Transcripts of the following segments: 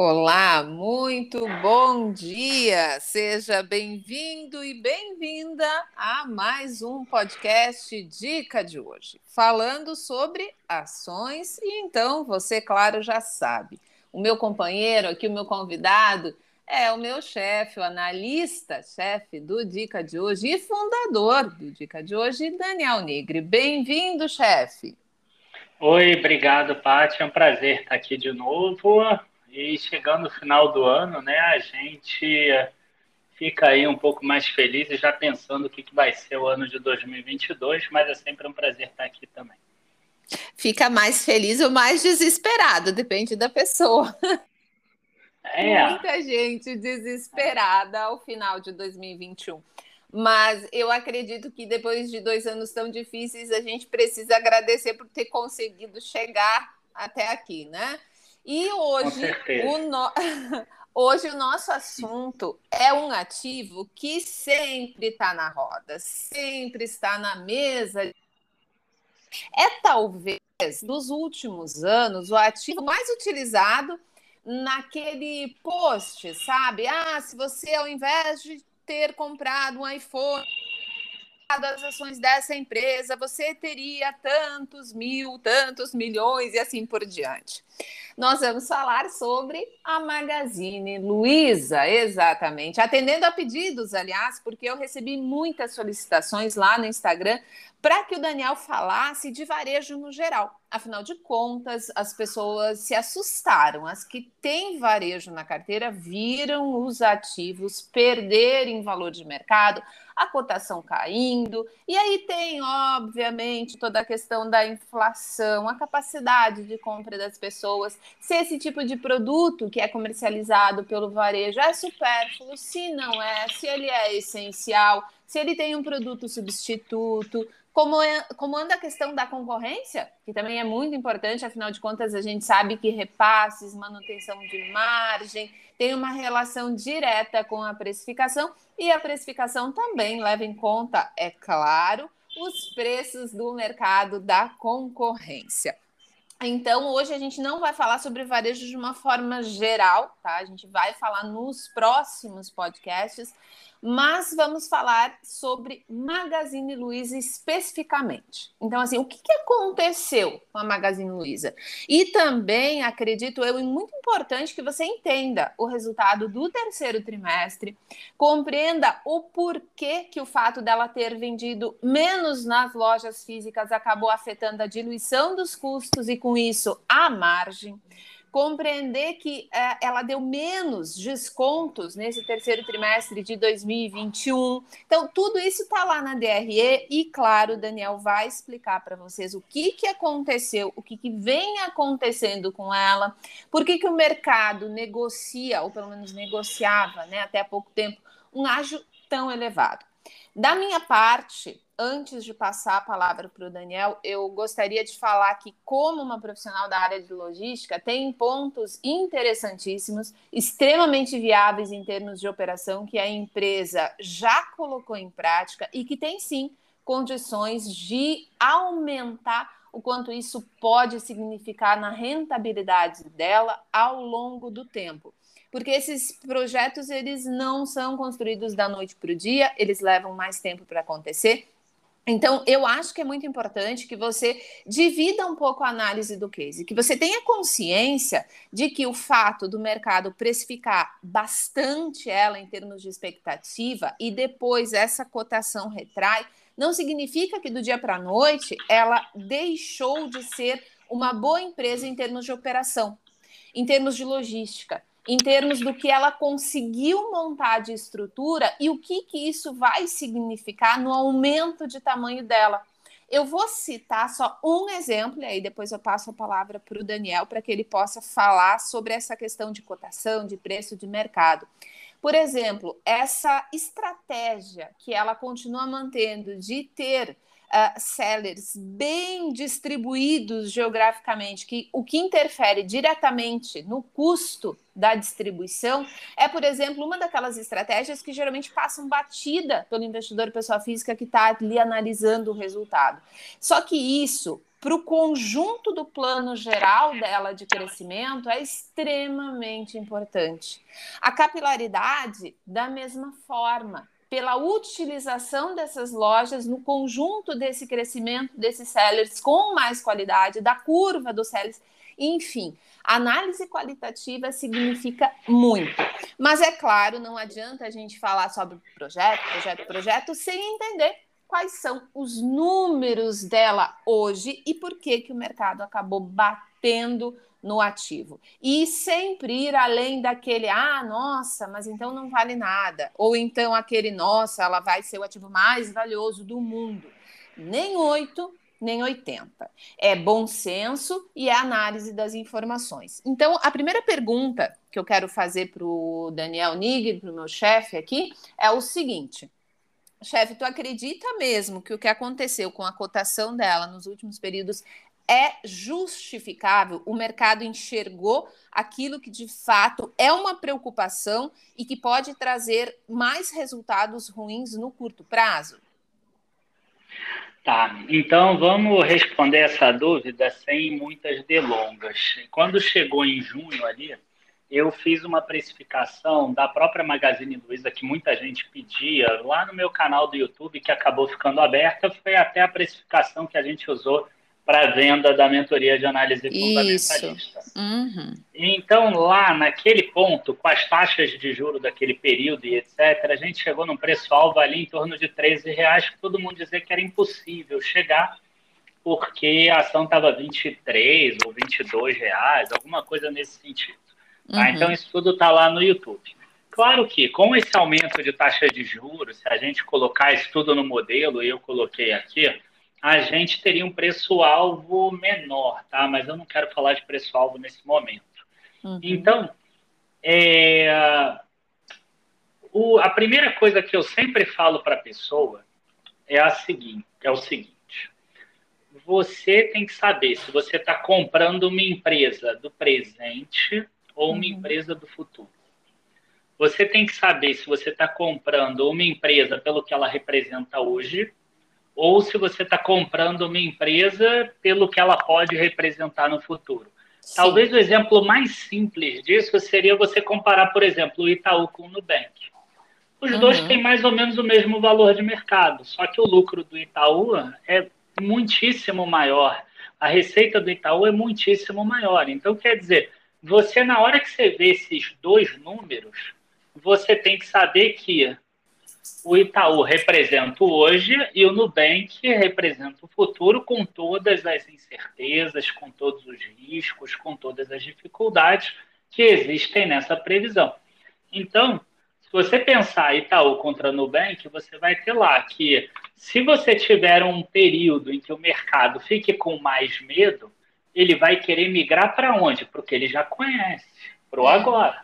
Olá, muito bom dia! Seja bem-vindo e bem-vinda a mais um podcast Dica de hoje, falando sobre ações. E então, você, claro, já sabe. O meu companheiro aqui, o meu convidado, é o meu chefe, o analista, chefe do Dica de hoje e fundador do Dica de hoje, Daniel Nigri. Bem-vindo, chefe! Oi, obrigado, Paty. É um prazer estar aqui de novo. E chegando no final do ano, né, a gente fica aí um pouco mais feliz e já pensando o que, que vai ser o ano de 2022, mas é sempre um prazer estar aqui também. Fica mais feliz ou mais desesperado, depende da pessoa. É. Muita gente desesperada ao final de 2021. Mas eu acredito que depois de dois anos tão difíceis, a gente precisa agradecer por ter conseguido chegar até aqui, né? E hoje o, no... hoje o nosso assunto é um ativo que sempre está na roda, sempre está na mesa. É talvez dos últimos anos o ativo mais utilizado naquele post, sabe? Ah, se você ao invés de ter comprado um iPhone as ações dessa empresa, você teria tantos mil, tantos milhões e assim por diante. Nós vamos falar sobre a Magazine Luiza, exatamente. Atendendo a pedidos, aliás, porque eu recebi muitas solicitações lá no Instagram para que o Daniel falasse de varejo no geral. Afinal de contas, as pessoas se assustaram. As que têm varejo na carteira viram os ativos perderem valor de mercado, a cotação caindo. E aí tem, obviamente, toda a questão da inflação, a capacidade de compra das pessoas, se esse tipo de produto que é comercializado pelo varejo é supérfluo, se não é, se ele é essencial, se ele tem um produto substituto, como, é, como anda a questão da concorrência, que também é muito importante, afinal de contas, a gente sabe que repasses, manutenção de margem, tem uma relação direta com a precificação, e a precificação também leva em conta, é claro, os preços do mercado da concorrência. Então, hoje a gente não vai falar sobre varejo de uma forma geral, tá? A gente vai falar nos próximos podcasts, mas vamos falar sobre Magazine Luiza especificamente. Então, assim, o que, que aconteceu com a Magazine Luiza? E também, acredito eu, é muito importante que você entenda o resultado do terceiro trimestre, compreenda o porquê que o fato dela ter vendido menos nas lojas físicas acabou afetando a diluição dos custos e, com isso, a margem compreender que é, ela deu menos descontos nesse terceiro trimestre de 2021. Então, tudo isso está lá na DRE e, claro, o Daniel vai explicar para vocês o que, que aconteceu, o que, que vem acontecendo com ela, por que, que o mercado negocia, ou pelo menos negociava né, até há pouco tempo, um ágio tão elevado. Da minha parte, antes de passar a palavra para o Daniel, eu gostaria de falar que, como uma profissional da área de logística, tem pontos interessantíssimos, extremamente viáveis em termos de operação, que a empresa já colocou em prática e que tem sim condições de aumentar o quanto isso pode significar na rentabilidade dela ao longo do tempo porque esses projetos eles não são construídos da noite para o dia, eles levam mais tempo para acontecer. Então, eu acho que é muito importante que você divida um pouco a análise do case, que você tenha consciência de que o fato do mercado precificar bastante ela em termos de expectativa e depois essa cotação retrai, não significa que do dia para a noite ela deixou de ser uma boa empresa em termos de operação, em termos de logística em termos do que ela conseguiu montar de estrutura e o que, que isso vai significar no aumento de tamanho dela. Eu vou citar só um exemplo, e aí depois eu passo a palavra para o Daniel para que ele possa falar sobre essa questão de cotação, de preço de mercado. Por exemplo, essa estratégia que ela continua mantendo de ter uh, sellers bem distribuídos geograficamente, que o que interfere diretamente no custo da distribuição é, por exemplo, uma daquelas estratégias que geralmente passam batida pelo investidor pessoa física que está ali analisando o resultado. Só que isso para o conjunto do plano geral dela de crescimento é extremamente importante. A capilaridade, da mesma forma, pela utilização dessas lojas no conjunto desse crescimento desses sellers com mais qualidade, da curva dos sellers, enfim, análise qualitativa significa muito. Mas é claro, não adianta a gente falar sobre projeto, projeto, projeto sem entender quais são os números dela hoje e por que, que o mercado acabou batendo no ativo. E sempre ir além daquele, ah, nossa, mas então não vale nada. Ou então aquele, nossa, ela vai ser o ativo mais valioso do mundo. Nem 8, nem 80. É bom senso e é análise das informações. Então, a primeira pergunta que eu quero fazer para o Daniel Nigri, para o meu chefe aqui, é o seguinte. Chefe, tu acredita mesmo que o que aconteceu com a cotação dela nos últimos períodos é justificável? O mercado enxergou aquilo que de fato é uma preocupação e que pode trazer mais resultados ruins no curto prazo? Tá, então vamos responder essa dúvida sem muitas delongas. Quando chegou em junho ali, eu fiz uma precificação da própria Magazine Luiza que muita gente pedia lá no meu canal do YouTube, que acabou ficando aberta, foi até a precificação que a gente usou para venda da mentoria de análise fundamentalista. Uhum. Então, lá naquele ponto, com as taxas de juro daquele período e etc., a gente chegou num preço-alvo ali em torno de 13 reais, que todo mundo dizia que era impossível chegar, porque a ação estava 23 ou 22 reais, alguma coisa nesse sentido. Tá? Uhum. Então, isso tudo está lá no YouTube. Claro que com esse aumento de taxa de juros, se a gente colocar isso tudo no modelo, e eu coloquei aqui, a gente teria um preço-alvo menor, tá? Mas eu não quero falar de preço-alvo nesse momento. Uhum. Então, é, o, a primeira coisa que eu sempre falo para a pessoa é a seguinte, é o seguinte: você tem que saber se você está comprando uma empresa do presente ou uma uhum. empresa do futuro. Você tem que saber se você está comprando uma empresa pelo que ela representa hoje, ou se você está comprando uma empresa pelo que ela pode representar no futuro. Sim. Talvez o exemplo mais simples disso seria você comparar, por exemplo, o Itaú com o Nubank. Os uhum. dois têm mais ou menos o mesmo valor de mercado, só que o lucro do Itaú é muitíssimo maior. A receita do Itaú é muitíssimo maior. Então, quer dizer, você, na hora que você vê esses dois números, você tem que saber que o Itaú representa o hoje e o Nubank representa o futuro com todas as incertezas, com todos os riscos, com todas as dificuldades que existem nessa previsão. Então, se você pensar Itaú contra Nubank, você vai ter lá que se você tiver um período em que o mercado fique com mais medo, ele vai querer migrar para onde? Para o que ele já conhece, para o agora.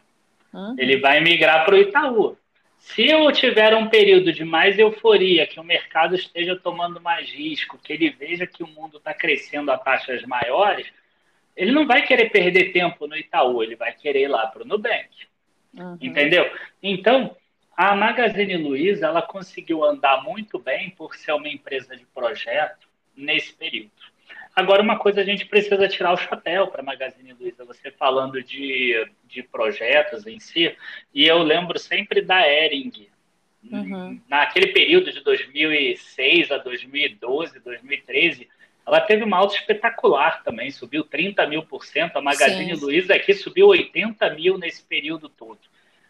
Uhum. Ele vai migrar para o Itaú. Se eu tiver um período de mais euforia, que o mercado esteja tomando mais risco, que ele veja que o mundo está crescendo a taxas maiores, ele não vai querer perder tempo no Itaú, ele vai querer ir lá para o Nubank. Uhum. Entendeu? Então, a Magazine Luiza ela conseguiu andar muito bem por ser uma empresa de projeto nesse período. Agora, uma coisa a gente precisa tirar o chapéu para a Magazine Luiza, você falando de, de projetos em si, e eu lembro sempre da Ering. Uhum. Naquele período de 2006 a 2012, 2013, ela teve uma alta espetacular também, subiu 30 mil por cento. A Magazine Sim. Luiza aqui subiu 80 mil nesse período todo.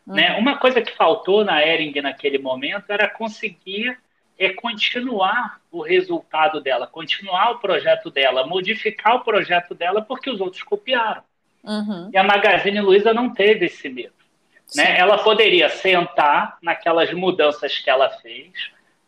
Né? Uhum. Né? Uma coisa que faltou na Ering naquele momento era conseguir é continuar o resultado dela, continuar o projeto dela, modificar o projeto dela, porque os outros copiaram. Uhum. E a Magazine Luiza não teve esse medo. Né? Ela poderia sentar naquelas mudanças que ela fez,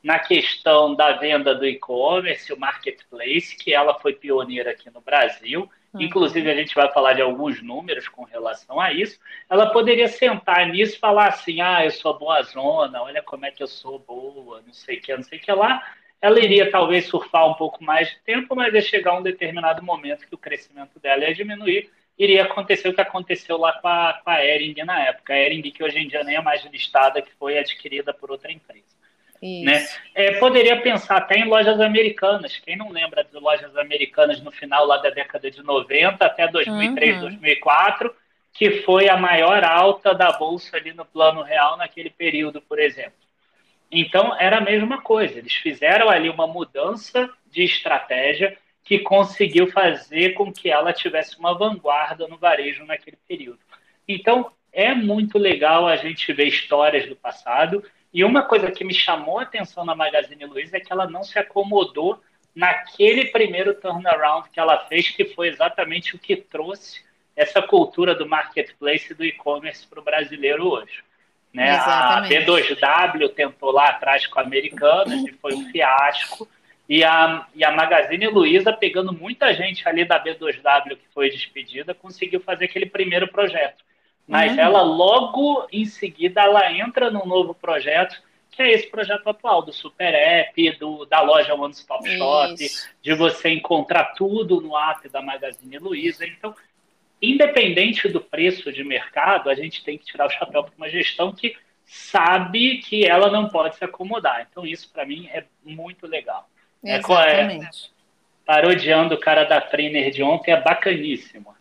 na questão da venda do e-commerce, o marketplace, que ela foi pioneira aqui no Brasil. Inclusive, a gente vai falar de alguns números com relação a isso. Ela poderia sentar nisso e falar assim: ah, eu sou boa zona, olha como é que eu sou boa, não sei o que, não sei o que lá. Ela iria talvez surfar um pouco mais de tempo, mas ia chegar um determinado momento que o crescimento dela ia diminuir. Iria acontecer o que aconteceu lá com a, com a Ering na época. A Ering, que hoje em dia nem é mais listada, que foi adquirida por outra empresa. Né? É, poderia pensar até em lojas americanas. Quem não lembra de lojas americanas no final lá da década de 90 até 2003, uhum. 2004, que foi a maior alta da bolsa ali no plano real naquele período, por exemplo. Então, era a mesma coisa. Eles fizeram ali uma mudança de estratégia que conseguiu fazer com que ela tivesse uma vanguarda no varejo naquele período. Então, é muito legal a gente ver histórias do passado. E uma coisa que me chamou a atenção na Magazine Luiza é que ela não se acomodou naquele primeiro turnaround que ela fez, que foi exatamente o que trouxe essa cultura do marketplace e do e-commerce para o brasileiro hoje. Né? A B2W tentou lá atrás com a Americanas e foi um fiasco. E a, e a Magazine Luiza, pegando muita gente ali da B2W que foi despedida, conseguiu fazer aquele primeiro projeto. Mas uhum. ela logo em seguida ela entra num novo projeto, que é esse projeto atual do Super App, do, da loja One Stop Shop, Isso. de você encontrar tudo no app da Magazine Luiza. Então, independente do preço de mercado, a gente tem que tirar o chapéu para uma gestão que sabe que ela não pode se acomodar. Então, isso para mim é muito legal. É, Exatamente. É, parodiando o cara da trainer de ontem, é bacaníssimo.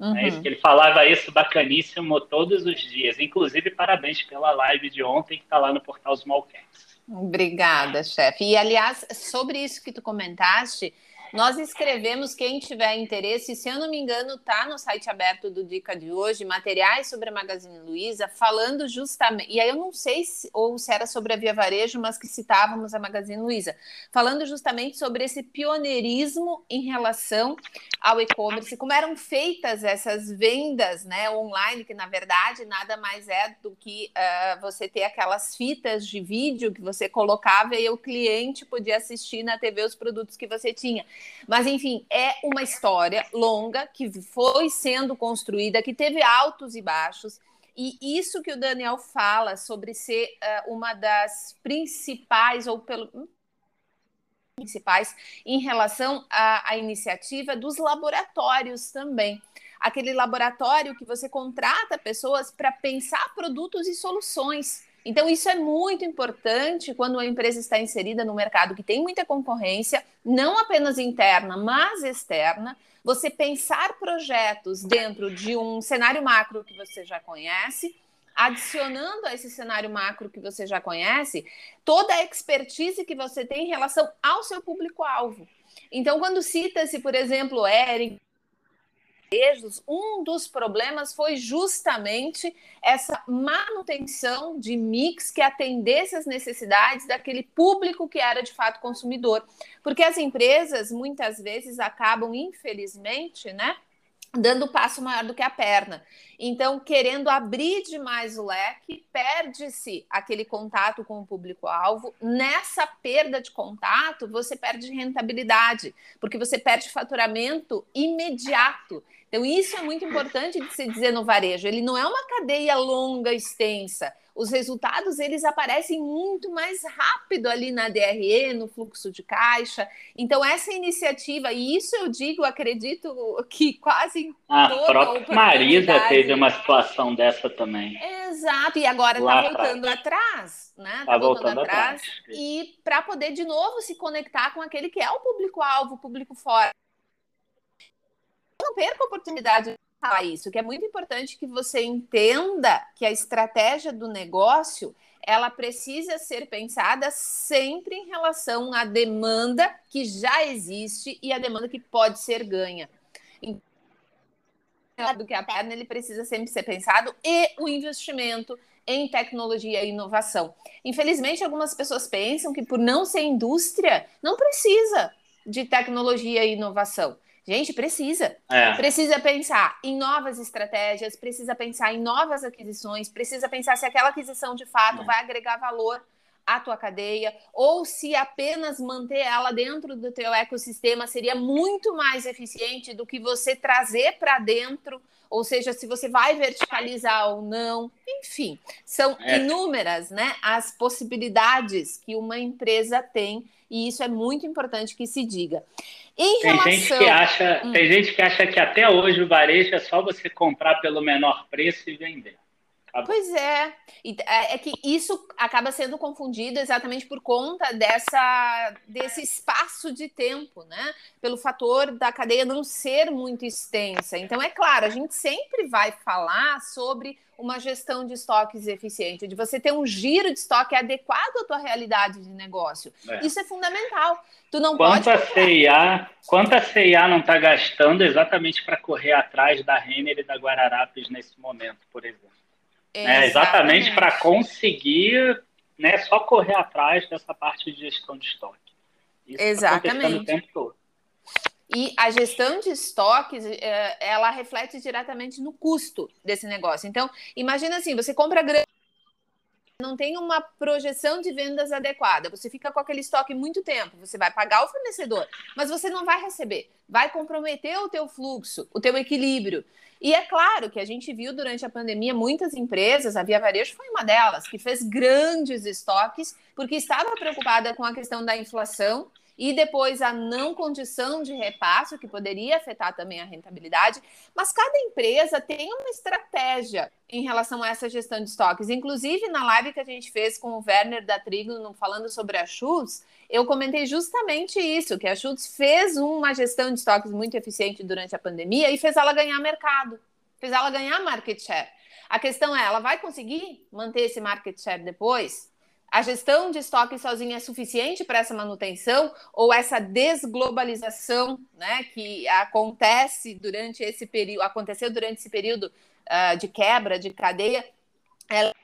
Uhum. É isso que ele falava isso bacaníssimo todos os dias. Inclusive, parabéns pela live de ontem que está lá no portal Smallcats. Obrigada, chefe. E, aliás, sobre isso que tu comentaste, nós escrevemos, quem tiver interesse, se eu não me engano, tá no site aberto do Dica de hoje, materiais sobre a Magazine Luiza, falando justamente. E aí eu não sei se, ou se era sobre a Via Varejo, mas que citávamos a Magazine Luiza, falando justamente sobre esse pioneirismo em relação ao e-commerce, como eram feitas essas vendas né, online, que na verdade nada mais é do que uh, você ter aquelas fitas de vídeo que você colocava e o cliente podia assistir na TV os produtos que você tinha. Mas, enfim, é uma história longa que foi sendo construída, que teve altos e baixos. E isso que o Daniel fala sobre ser uh, uma das principais, ou pelo hum, principais, em relação à, à iniciativa dos laboratórios também aquele laboratório que você contrata pessoas para pensar produtos e soluções. Então, isso é muito importante quando a empresa está inserida no mercado que tem muita concorrência, não apenas interna, mas externa. Você pensar projetos dentro de um cenário macro que você já conhece, adicionando a esse cenário macro que você já conhece, toda a expertise que você tem em relação ao seu público-alvo. Então, quando cita-se, por exemplo, Eric, varejos, um dos problemas foi justamente essa manutenção de mix que atendesse às necessidades daquele público que era de fato consumidor. Porque as empresas muitas vezes acabam, infelizmente, né? Dando passo maior do que a perna. Então, querendo abrir demais o leque, perde-se aquele contato com o público-alvo. Nessa perda de contato, você perde rentabilidade, porque você perde faturamento imediato. Então, isso é muito importante de se dizer no varejo. Ele não é uma cadeia longa, extensa. Os resultados eles aparecem muito mais rápido ali na DRE, no fluxo de caixa. Então, essa iniciativa, e isso eu digo, acredito que quase a própria Marisa teve uma situação dessa também. Exato, e agora está voltando atrás, né? Está tá voltando, voltando atrás. atrás. E para poder de novo se conectar com aquele que é o público-alvo, o público fora não perca a oportunidade de falar isso, que é muito importante que você entenda que a estratégia do negócio ela precisa ser pensada sempre em relação à demanda que já existe e a demanda que pode ser ganha. Então, do que a perna, ele precisa sempre ser pensado e o investimento em tecnologia e inovação. Infelizmente, algumas pessoas pensam que por não ser indústria, não precisa de tecnologia e inovação. Gente, precisa. É. Precisa pensar em novas estratégias, precisa pensar em novas aquisições, precisa pensar se aquela aquisição de fato é. vai agregar valor à tua cadeia ou se apenas manter ela dentro do teu ecossistema seria muito mais eficiente do que você trazer para dentro, ou seja, se você vai verticalizar ou não. Enfim, são é. inúmeras, né, as possibilidades que uma empresa tem e isso é muito importante que se diga. Em tem, relação... gente que acha, hum. tem gente que acha que até hoje o varejo é só você comprar pelo menor preço e vender. Pois é. é. É que isso acaba sendo confundido exatamente por conta dessa, desse espaço de tempo, né? Pelo fator da cadeia não ser muito extensa. Então, é claro, a gente sempre vai falar sobre uma gestão de estoques eficiente, de você ter um giro de estoque adequado à tua realidade de negócio. É. Isso é fundamental. Tu não quanto pode. A CIA, quanto a CIA não está gastando exatamente para correr atrás da Renner e da Guararapes nesse momento, por exemplo? É, exatamente para conseguir né, só correr atrás dessa parte de gestão de estoque. Isso tá exatamente. Tá o tempo todo. E a gestão de estoques, é, ela reflete diretamente no custo desse negócio. Então, imagina assim, você compra grande não tem uma projeção de vendas adequada. Você fica com aquele estoque muito tempo, você vai pagar o fornecedor, mas você não vai receber. Vai comprometer o teu fluxo, o teu equilíbrio. E é claro que a gente viu durante a pandemia muitas empresas, a Via Varejo foi uma delas, que fez grandes estoques porque estava preocupada com a questão da inflação e depois a não condição de repasse, que poderia afetar também a rentabilidade. Mas cada empresa tem uma estratégia em relação a essa gestão de estoques. Inclusive, na live que a gente fez com o Werner da Trigo, falando sobre a Schultz, eu comentei justamente isso, que a Schultz fez uma gestão de estoques muito eficiente durante a pandemia e fez ela ganhar mercado, fez ela ganhar market share. A questão é, ela vai conseguir manter esse market share depois? A gestão de estoque sozinha é suficiente para essa manutenção ou essa desglobalização, né, que acontece durante esse período, aconteceu durante esse período uh, de quebra de cadeia, ela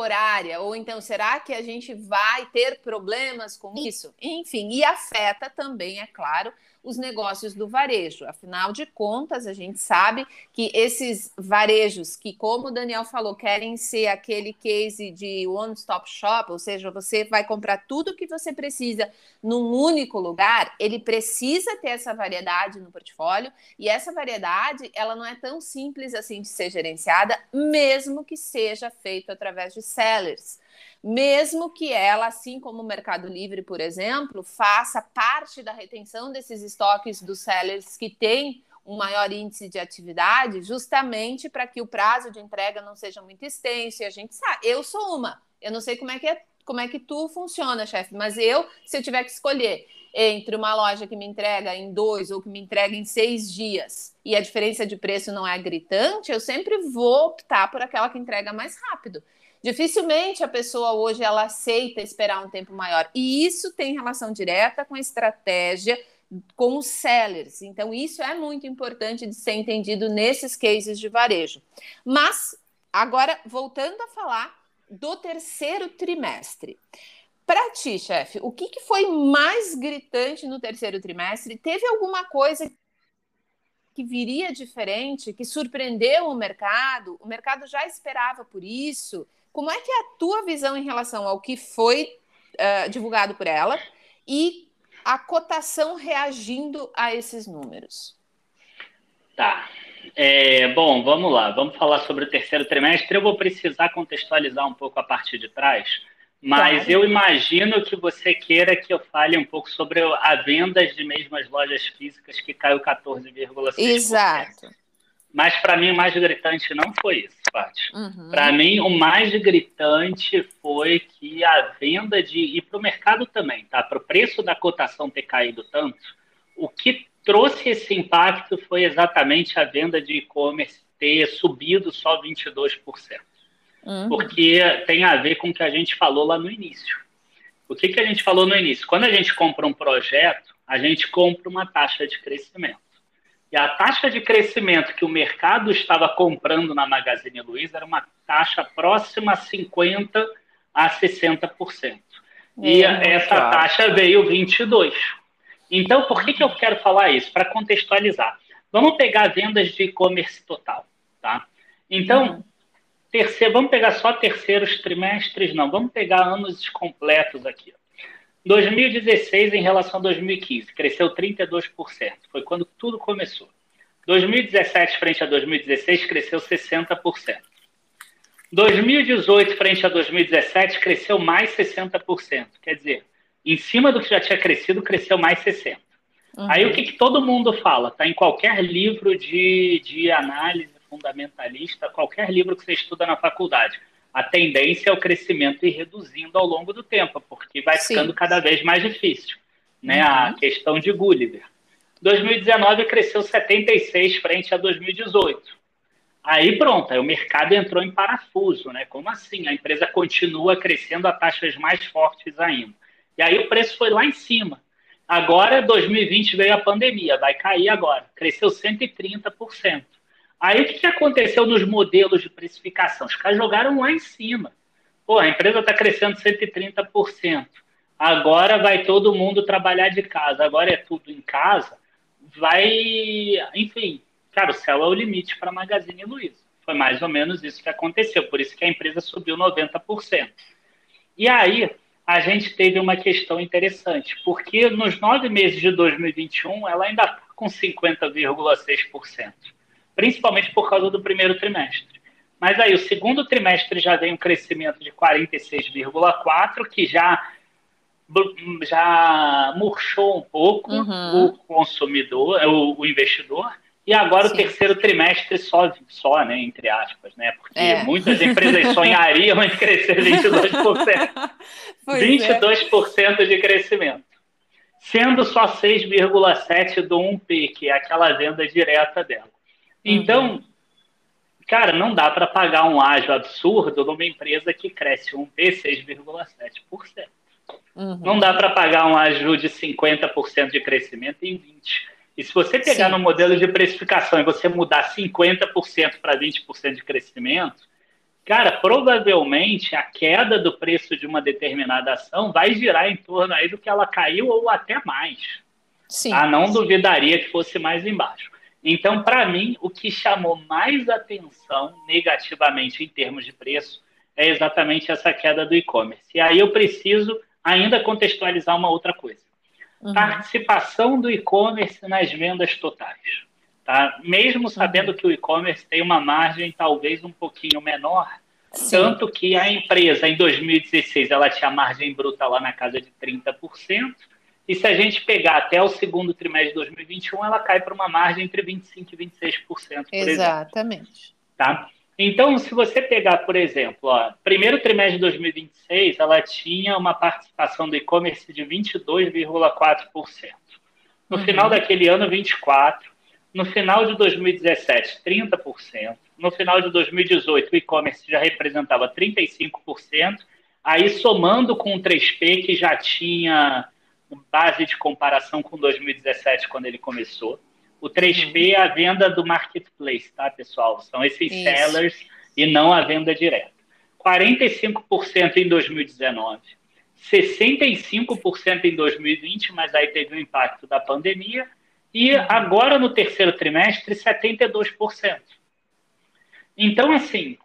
horária? Ou então, será que a gente vai ter problemas com isso? Enfim, e afeta também, é claro, os negócios do varejo. Afinal de contas, a gente sabe que esses varejos que, como o Daniel falou, querem ser aquele case de one-stop shop, ou seja, você vai comprar tudo o que você precisa num único lugar, ele precisa ter essa variedade no portfólio, e essa variedade, ela não é tão simples assim de ser gerenciada, mesmo que seja feito através de sellers mesmo que ela, assim como o Mercado Livre, por exemplo, faça parte da retenção desses estoques dos sellers que têm um maior índice de atividade, justamente para que o prazo de entrega não seja muito extenso. E a gente sabe, eu sou uma, eu não sei como é que é, como é que tu funciona, chefe, mas eu, se eu tiver que escolher entre uma loja que me entrega em dois ou que me entrega em seis dias e a diferença de preço não é gritante, eu sempre vou optar por aquela que entrega mais rápido. Dificilmente a pessoa hoje ela aceita esperar um tempo maior. E isso tem relação direta com a estratégia com os sellers. Então, isso é muito importante de ser entendido nesses cases de varejo. Mas, agora, voltando a falar do terceiro trimestre. Para ti, chefe, o que, que foi mais gritante no terceiro trimestre? Teve alguma coisa que viria diferente, que surpreendeu o mercado? O mercado já esperava por isso? Como é que é a tua visão em relação ao que foi uh, divulgado por ela e a cotação reagindo a esses números? Tá. É, bom, vamos lá. Vamos falar sobre o terceiro trimestre. Eu vou precisar contextualizar um pouco a parte de trás, mas claro. eu imagino que você queira que eu fale um pouco sobre a venda de mesmas lojas físicas que caiu 14,6%. Exato. Mas para mim o mais gritante não foi isso, Paty. Uhum. Para mim o mais gritante foi que a venda de e para o mercado também, tá? Para o preço da cotação ter caído tanto, o que trouxe esse impacto foi exatamente a venda de e-commerce ter subido só 22%. Uhum. Porque tem a ver com o que a gente falou lá no início. O que, que a gente falou no início? Quando a gente compra um projeto, a gente compra uma taxa de crescimento. E a taxa de crescimento que o mercado estava comprando na Magazine Luiza era uma taxa próxima a 50% a 60%. E é, essa claro. taxa veio 22%. Então, por que, que eu quero falar isso? Para contextualizar. Vamos pegar vendas de e-commerce total. Tá? Então, uhum. terceiro, vamos pegar só terceiros trimestres, não. Vamos pegar anos completos aqui. 2016 em relação a 2015, cresceu 32%. Foi quando tudo começou. 2017 frente a 2016 cresceu 60%. 2018 frente a 2017 cresceu mais 60%. Quer dizer, em cima do que já tinha crescido, cresceu mais 60%. Uhum. Aí o que, que todo mundo fala? Está em qualquer livro de, de análise fundamentalista, qualquer livro que você estuda na faculdade, a tendência é o crescimento ir reduzindo ao longo do tempo, porque vai Sim. ficando cada vez mais difícil. Né? Uhum. A questão de Gulliver. 2019 cresceu 76 frente a 2018. Aí pronto, aí o mercado entrou em parafuso, né? Como assim? A empresa continua crescendo a taxas mais fortes ainda. E aí o preço foi lá em cima. Agora, 2020 veio a pandemia, vai cair agora. Cresceu 130%. Aí o que aconteceu nos modelos de precificação? Os caras jogaram lá em cima. Pô, a empresa está crescendo 130%. Agora vai todo mundo trabalhar de casa. Agora é tudo em casa. Vai, enfim, cara, o céu é o limite para a Magazine Luiza. Foi mais ou menos isso que aconteceu. Por isso que a empresa subiu 90%. E aí, a gente teve uma questão interessante, porque nos nove meses de 2021 ela ainda está com 50,6%, principalmente por causa do primeiro trimestre. Mas aí o segundo trimestre já vem um crescimento de 46,4%, que já já murchou um pouco uhum. o consumidor, o, o investidor, e agora Sim. o terceiro trimestre só, só, né, entre aspas, né? Porque é. muitas empresas sonhariam em crescer 22%. 22% é. de crescimento. Sendo só 6,7% do 1P, que é aquela venda direta dela. Então, uhum. cara, não dá para pagar um ágio absurdo numa empresa que cresce 1P 6,7%. Uhum. Não dá para pagar um ágio de 50% de crescimento em 20%. E se você pegar Sim. no modelo de precificação e você mudar 50% para 20% de crescimento, cara, provavelmente a queda do preço de uma determinada ação vai girar em torno aí do que ela caiu ou até mais. Sim. Ah, não duvidaria que fosse mais embaixo. Então, para mim, o que chamou mais atenção negativamente em termos de preço é exatamente essa queda do e-commerce. E aí eu preciso ainda contextualizar uma outra coisa uhum. participação do e-commerce nas vendas totais. Tá? Mesmo uhum. sabendo que o e-commerce tem uma margem talvez um pouquinho menor, Sim. tanto que a empresa em 2016 ela tinha margem bruta lá na casa de 30%, e se a gente pegar até o segundo trimestre de 2021, ela cai para uma margem entre 25% e 26%. Por Exatamente. Exemplo, tá? Então, se você pegar, por exemplo, ó, primeiro trimestre de 2026, ela tinha uma participação do e-commerce de 22,4%. No uhum. final daquele ano, 24%. No final de 2017, 30%. No final de 2018, o e-commerce já representava 35%. Aí, somando com o 3P, que já tinha base de comparação com 2017, quando ele começou. O 3P é a venda do marketplace, tá, pessoal? São esses Isso. sellers e não a venda direta. 45% em 2019, 65% em 2020, mas aí teve o impacto da pandemia, e uhum. agora no terceiro trimestre, 72%. Então, assim,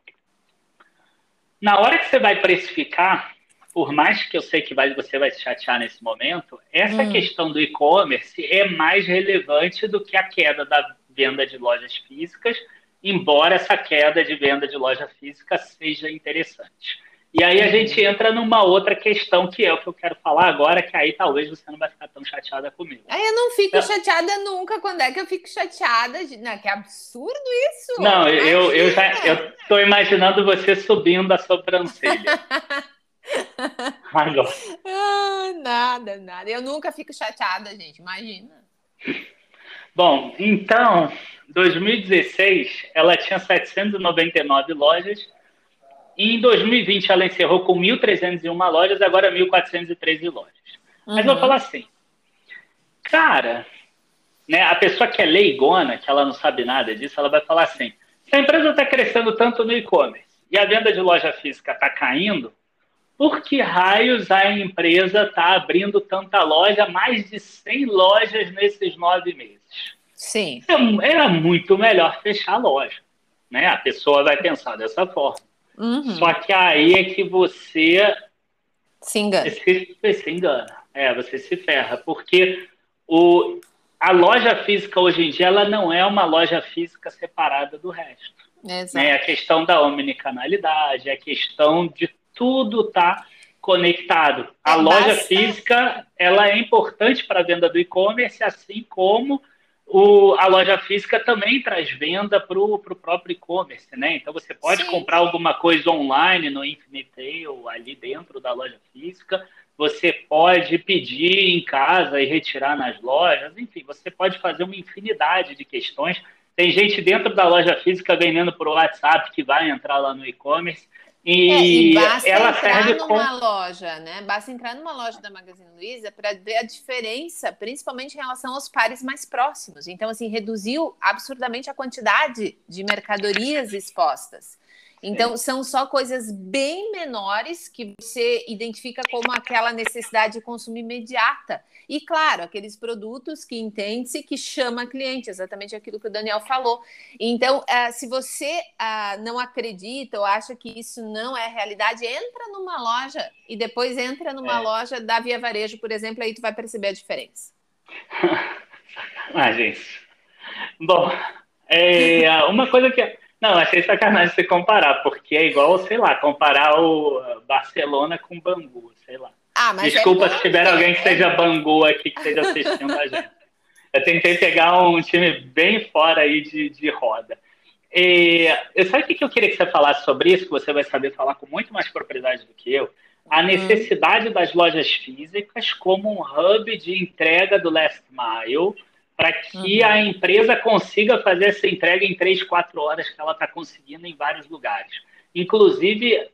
na hora que você vai precificar, por mais que eu sei que vai, você vai se chatear nesse momento, essa hum. questão do e-commerce é mais relevante do que a queda da venda de lojas físicas, embora essa queda de venda de loja física seja interessante. E aí a gente uhum. entra numa outra questão que é o que eu quero falar agora, que aí talvez você não vai ficar tão chateada comigo. Aí eu não fico chateada nunca. Quando é que eu fico chateada? Não, que absurdo isso! Não, eu, eu já eu tô imaginando você subindo a sobrancelha. Agora. Ah, nada, nada. Eu nunca fico chateada, gente. Imagina. Bom, então, 2016 ela tinha 799 lojas. E em 2020 ela encerrou com 1.301 lojas, agora 1.413 lojas. Uhum. Mas eu vou falar assim, cara, né, a pessoa que é leigona, que ela não sabe nada disso, ela vai falar assim: se a empresa está crescendo tanto no e-commerce e a venda de loja física está caindo, por que raios a empresa está abrindo tanta loja, mais de 100 lojas nesses nove meses? Sim. É, era muito melhor fechar a loja. Né? A pessoa vai pensar dessa forma. Uhum. Só que aí é que você se engana. Se, se engana. É, você se ferra. Porque o, a loja física hoje em dia ela não é uma loja física separada do resto. Exato. Né? É a questão da omnicanalidade, é a questão de tudo está conectado. A é loja física ela é importante para a venda do e-commerce, assim como o, a loja física também traz venda para o próprio e-commerce, né? Então você pode Sim. comprar alguma coisa online no Infinite ou ali dentro da loja física. Você pode pedir em casa e retirar nas lojas. Enfim, você pode fazer uma infinidade de questões. Tem gente dentro da loja física vendendo por WhatsApp que vai entrar lá no e-commerce. E, é, e basta ela entrar serve numa com... loja, né? Basta entrar numa loja da Magazine Luiza para ver a diferença, principalmente em relação aos pares mais próximos. Então, assim, reduziu absurdamente a quantidade de mercadorias expostas. Então, são só coisas bem menores que você identifica como aquela necessidade de consumo imediata. E, claro, aqueles produtos que entende-se que chama cliente, exatamente aquilo que o Daniel falou. Então, uh, se você uh, não acredita ou acha que isso não é realidade, entra numa loja e depois entra numa é. loja da Via Varejo, por exemplo, aí tu vai perceber a diferença. ah, gente. Bom, é, uma coisa que não, achei sacanagem você comparar, porque é igual, sei lá, comparar o Barcelona com Bangu, sei lá. Ah, mas é Desculpa é se tiver alguém que seja Bangu aqui que esteja assistindo a gente. Eu tentei pegar um time bem fora aí de, de roda. E, eu sabe o que eu queria que você falasse sobre isso, que você vai saber falar com muito mais propriedade do que eu? A uhum. necessidade hum. das lojas físicas como um hub de entrega do last mile, para que uhum. a empresa consiga fazer essa entrega em três, quatro horas que ela está conseguindo em vários lugares. Inclusive,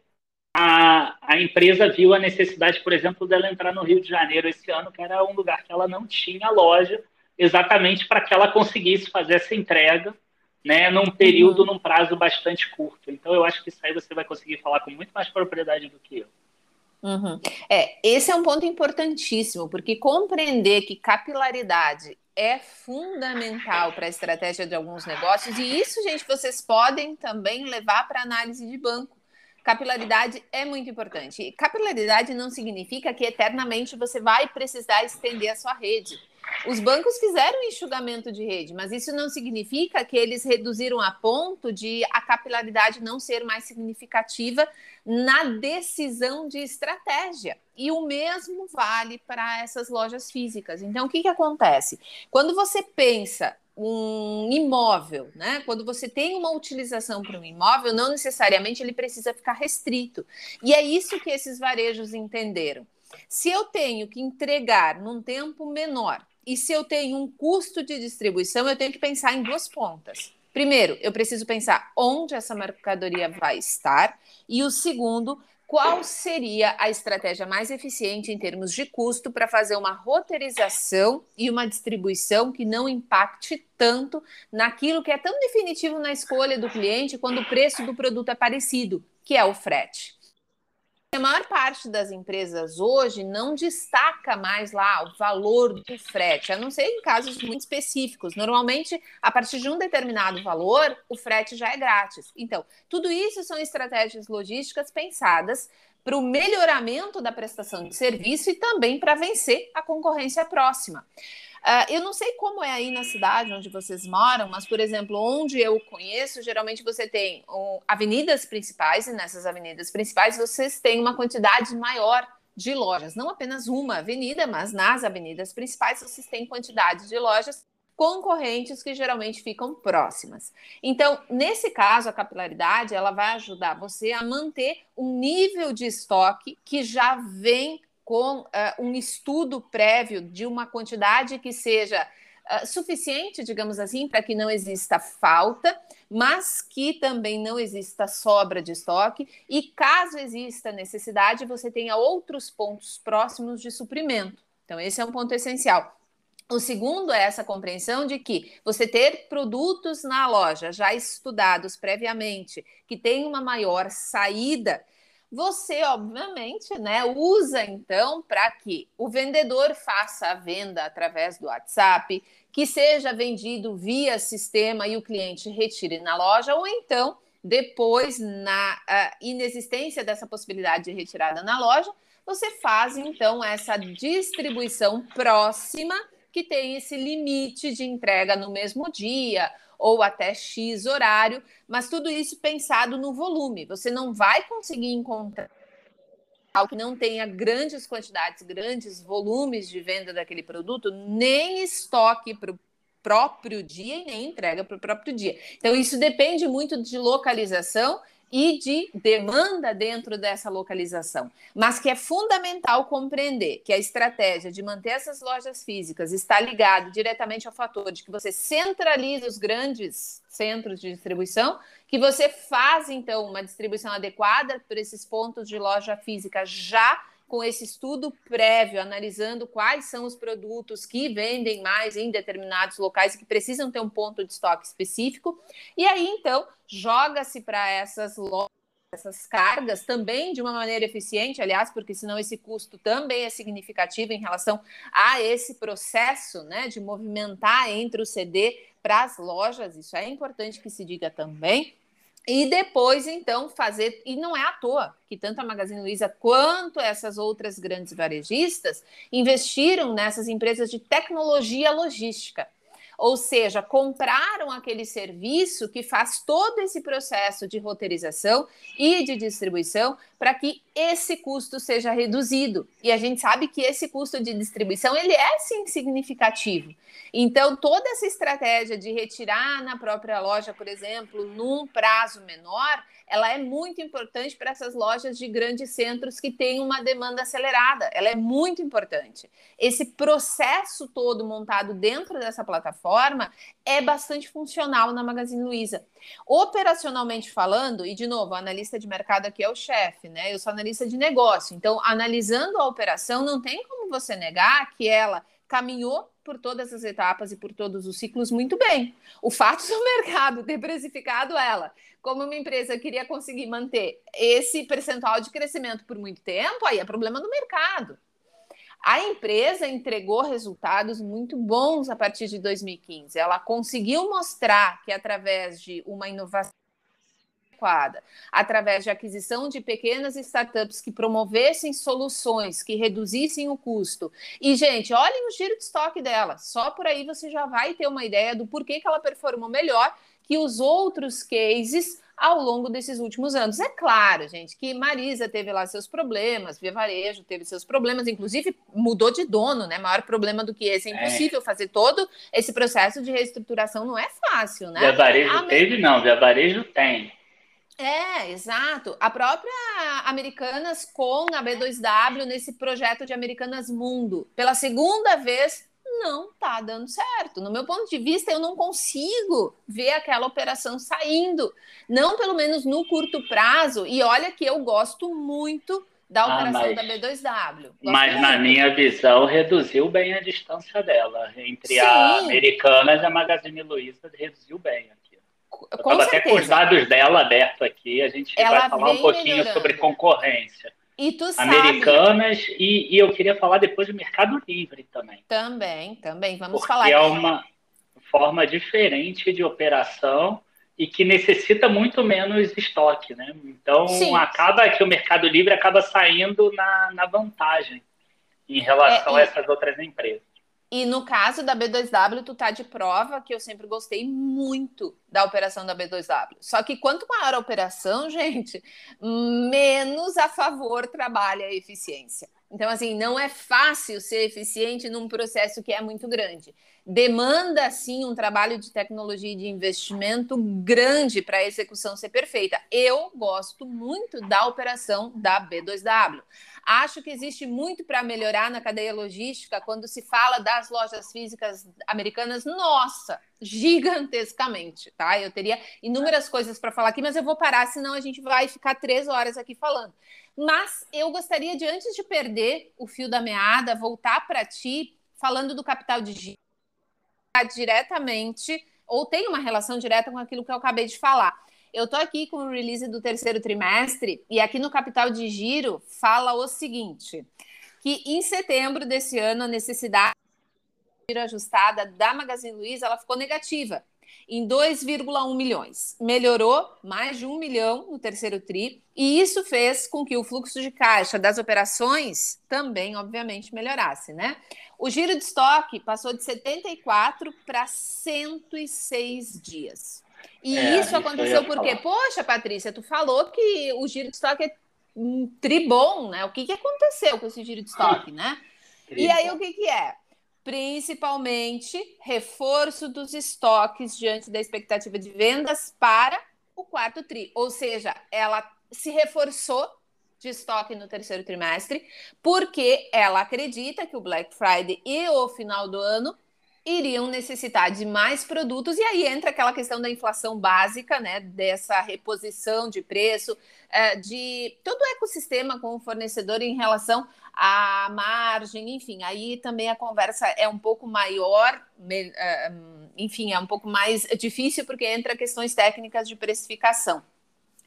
a, a empresa viu a necessidade, por exemplo, dela entrar no Rio de Janeiro esse ano, que era um lugar que ela não tinha loja, exatamente para que ela conseguisse fazer essa entrega né, num período, uhum. num prazo bastante curto. Então, eu acho que isso aí você vai conseguir falar com muito mais propriedade do que eu. Uhum. É, esse é um ponto importantíssimo, porque compreender que capilaridade é fundamental para a estratégia de alguns negócios, e isso, gente, vocês podem também levar para análise de banco. Capilaridade é muito importante. Capilaridade não significa que eternamente você vai precisar estender a sua rede. Os bancos fizeram enxugamento de rede, mas isso não significa que eles reduziram a ponto de a capilaridade não ser mais significativa na decisão de estratégia. E o mesmo vale para essas lojas físicas. Então, o que, que acontece? Quando você pensa um imóvel, né? Quando você tem uma utilização para um imóvel, não necessariamente ele precisa ficar restrito. E é isso que esses varejos entenderam. Se eu tenho que entregar num tempo menor e se eu tenho um custo de distribuição, eu tenho que pensar em duas pontas. Primeiro, eu preciso pensar onde essa mercadoria vai estar, e o segundo, qual seria a estratégia mais eficiente em termos de custo para fazer uma roteirização e uma distribuição que não impacte tanto naquilo que é tão definitivo na escolha do cliente quando o preço do produto é parecido, que é o frete. A maior parte das empresas hoje não destaca mais lá o valor do frete, a não ser em casos muito específicos. Normalmente, a partir de um determinado valor, o frete já é grátis. Então, tudo isso são estratégias logísticas pensadas para o melhoramento da prestação de serviço e também para vencer a concorrência próxima. Uh, eu não sei como é aí na cidade onde vocês moram, mas, por exemplo, onde eu conheço, geralmente você tem um, avenidas principais, e nessas avenidas principais vocês têm uma quantidade maior de lojas, não apenas uma avenida, mas nas avenidas principais vocês têm quantidade de lojas concorrentes que geralmente ficam próximas. Então, nesse caso, a capilaridade ela vai ajudar você a manter um nível de estoque que já vem com uh, um estudo prévio de uma quantidade que seja uh, suficiente, digamos assim, para que não exista falta, mas que também não exista sobra de estoque, e caso exista necessidade, você tenha outros pontos próximos de suprimento. Então, esse é um ponto essencial. O segundo é essa compreensão de que você ter produtos na loja já estudados previamente, que tem uma maior saída, você, obviamente, né, usa então para que o vendedor faça a venda através do WhatsApp, que seja vendido via sistema e o cliente retire na loja, ou então, depois, na inexistência dessa possibilidade de retirada na loja, você faz então essa distribuição próxima que tem esse limite de entrega no mesmo dia ou até X horário, mas tudo isso pensado no volume. Você não vai conseguir encontrar algo que não tenha grandes quantidades, grandes volumes de venda daquele produto, nem estoque para próprio dia e nem entrega para o próprio dia. Então, isso depende muito de localização e de demanda dentro dessa localização. Mas que é fundamental compreender que a estratégia de manter essas lojas físicas está ligada diretamente ao fator de que você centraliza os grandes centros de distribuição, que você faz então uma distribuição adequada para esses pontos de loja física já com esse estudo prévio, analisando quais são os produtos que vendem mais em determinados locais e que precisam ter um ponto de estoque específico. E aí, então, joga-se para essas lojas essas cargas também de uma maneira eficiente, aliás, porque senão esse custo também é significativo em relação a esse processo né, de movimentar entre o CD para as lojas, isso é importante que se diga também. E depois, então, fazer. E não é à toa que tanto a Magazine Luiza quanto essas outras grandes varejistas investiram nessas empresas de tecnologia logística. Ou seja, compraram aquele serviço que faz todo esse processo de roteirização e de distribuição para que esse custo seja reduzido. E a gente sabe que esse custo de distribuição ele é sim significativo. Então, toda essa estratégia de retirar na própria loja, por exemplo, num prazo menor, ela é muito importante para essas lojas de grandes centros que têm uma demanda acelerada. Ela é muito importante. Esse processo todo montado dentro dessa plataforma é bastante funcional na Magazine Luiza. Operacionalmente falando, e de novo, o analista de mercado aqui é o chefe, né? Eu sou analista de negócio. Então, analisando a operação, não tem como você negar que ela caminhou por todas as etapas e por todos os ciclos muito bem. O fato do mercado ter precificado ela como uma empresa queria conseguir manter esse percentual de crescimento por muito tempo, aí é problema do mercado. A empresa entregou resultados muito bons a partir de 2015. Ela conseguiu mostrar que através de uma inovação adequada, através de aquisição de pequenas startups que promovessem soluções que reduzissem o custo. E, gente, olhem o giro de estoque dela. Só por aí você já vai ter uma ideia do porquê que ela performou melhor que os outros cases ao longo desses últimos anos. É claro, gente, que Marisa teve lá seus problemas, Via Varejo teve seus problemas, inclusive mudou de dono, né? Maior problema do que esse. É, é. impossível é. fazer todo esse processo de reestruturação, não é fácil, né? Via Varejo a... teve, não, Via Varejo tem. É, exato. A própria Americanas com a B2W nesse projeto de Americanas Mundo, pela segunda vez, não tá dando certo. No meu ponto de vista, eu não consigo ver aquela operação saindo, não pelo menos no curto prazo. E olha que eu gosto muito da ah, operação ah, mas, da B2W. Gosto mas muito. na minha visão, reduziu bem a distância dela entre Sim. a Americanas e a Magazine Luiza, reduziu bem com até com os dados dela aberto aqui, a gente Ela vai falar um pouquinho melhorando. sobre concorrência. E tu Americanas sabe... e, e, eu queria falar depois do Mercado Livre também. Também, também, vamos porque falar. Porque é uma forma diferente de operação e que necessita muito menos estoque, né? Então Sim. acaba que o Mercado Livre acaba saindo na, na vantagem em relação é, e... a essas outras empresas. E no caso da B2W, tu tá de prova que eu sempre gostei muito da operação da B2W. Só que quanto maior a operação, gente, menos a favor trabalha a eficiência. Então, assim, não é fácil ser eficiente num processo que é muito grande. Demanda, sim, um trabalho de tecnologia e de investimento grande para a execução ser perfeita. Eu gosto muito da operação da B2W. Acho que existe muito para melhorar na cadeia logística quando se fala das lojas físicas americanas. Nossa, gigantescamente, tá? Eu teria inúmeras coisas para falar aqui, mas eu vou parar, senão a gente vai ficar três horas aqui falando. Mas eu gostaria de, antes de perder o fio da meada, voltar para ti falando do capital de diretamente ou tem uma relação direta com aquilo que eu acabei de falar. Eu tô aqui com o release do terceiro trimestre e aqui no Capital de Giro fala o seguinte: que em setembro desse ano a necessidade de giro ajustada da Magazine Luiza ela ficou negativa em 2,1 milhões. Melhorou mais de um milhão no terceiro tri, e isso fez com que o fluxo de caixa das operações também, obviamente, melhorasse, né? O giro de estoque passou de 74 para 106 dias. E é, isso aconteceu porque, poxa, Patrícia, tu falou que o giro de estoque é um tribom, né? O que, que aconteceu com esse giro de estoque, né? E aí, o que, que é? principalmente reforço dos estoques diante da expectativa de vendas para o quarto tri. Ou seja, ela se reforçou de estoque no terceiro trimestre, porque ela acredita que o Black Friday e o final do ano iriam necessitar de mais produtos, e aí entra aquela questão da inflação básica, né? Dessa reposição de preço, é, de todo o ecossistema com o fornecedor em relação à margem, enfim, aí também a conversa é um pouco maior, é, enfim, é um pouco mais difícil porque entra questões técnicas de precificação.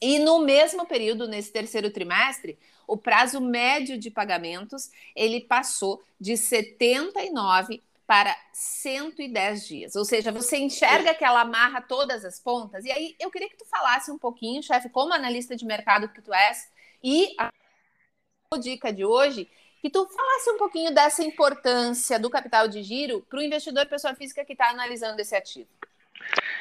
E no mesmo período, nesse terceiro trimestre, o prazo médio de pagamentos ele passou de 79 para 110 dias. Ou seja, você enxerga que ela amarra todas as pontas. E aí eu queria que tu falasse um pouquinho, chefe, como analista de mercado que tu és, e a dica de hoje, que tu falasse um pouquinho dessa importância do capital de giro para o investidor pessoa física que está analisando esse ativo.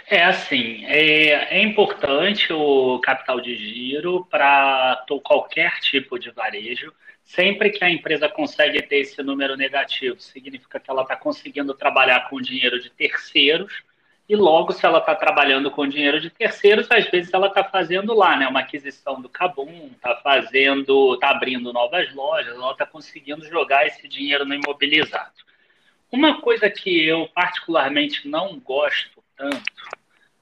É assim, é, é importante o capital de giro para qualquer tipo de varejo. Sempre que a empresa consegue ter esse número negativo, significa que ela está conseguindo trabalhar com dinheiro de terceiros, e logo, se ela está trabalhando com dinheiro de terceiros, às vezes ela está fazendo lá, né? Uma aquisição do Cabum, está fazendo, está abrindo novas lojas, ela está conseguindo jogar esse dinheiro no imobilizado. Uma coisa que eu particularmente não gosto tanto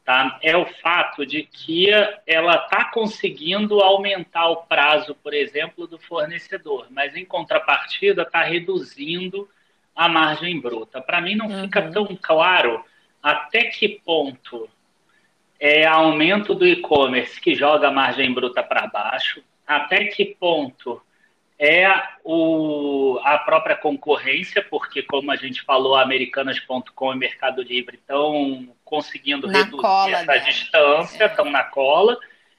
tá? é o fato de que ela está conseguindo aumentar o prazo, por exemplo, do fornecedor, mas em contrapartida está reduzindo a margem bruta. Para mim não uhum. fica tão claro até que ponto é aumento do e-commerce que joga a margem bruta para baixo, até que ponto é o, a própria concorrência, porque, como a gente falou, Americanas.com e Mercado Livre estão conseguindo na reduzir cola, essa né? distância, estão é. na cola,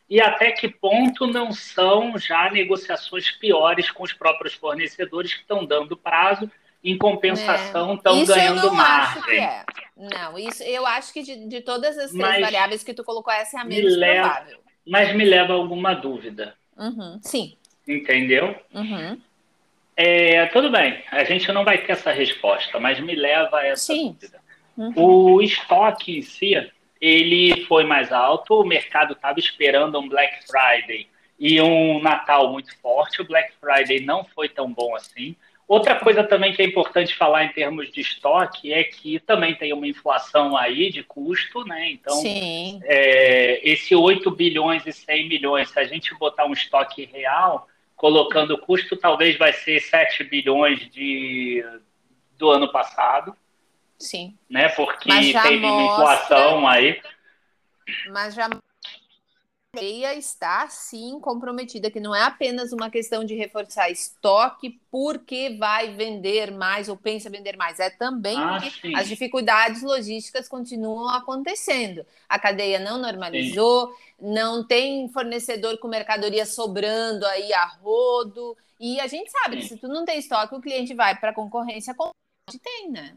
e até que ponto não são já negociações piores com os próprios fornecedores que estão dando prazo, em compensação estão é. ganhando margem. É. Não, isso eu acho que de, de todas as três mas variáveis que tu colocou, essa é a menos leva, provável. Mas me leva a alguma dúvida. Uhum, sim. Entendeu? Uhum. É, tudo bem, a gente não vai ter essa resposta, mas me leva a essa Sim. dúvida. Uhum. O estoque em si, ele foi mais alto, o mercado estava esperando um Black Friday e um Natal muito forte, o Black Friday não foi tão bom assim. Outra coisa também que é importante falar em termos de estoque é que também tem uma inflação aí de custo, né? Então, é, esse 8 bilhões e 100 milhões, se a gente botar um estoque real, colocando o custo, talvez vai ser 7 bilhões de, do ano passado. Sim. Né? Porque teve mostra, uma inflação aí. Mas já cadeia está sim comprometida, que não é apenas uma questão de reforçar estoque porque vai vender mais ou pensa vender mais, é também ah, porque sim. as dificuldades logísticas continuam acontecendo. A cadeia não normalizou, sim. não tem fornecedor com mercadoria sobrando aí a rodo, e a gente sabe sim. que se tu não tem estoque, o cliente vai para a concorrência, com tem, né?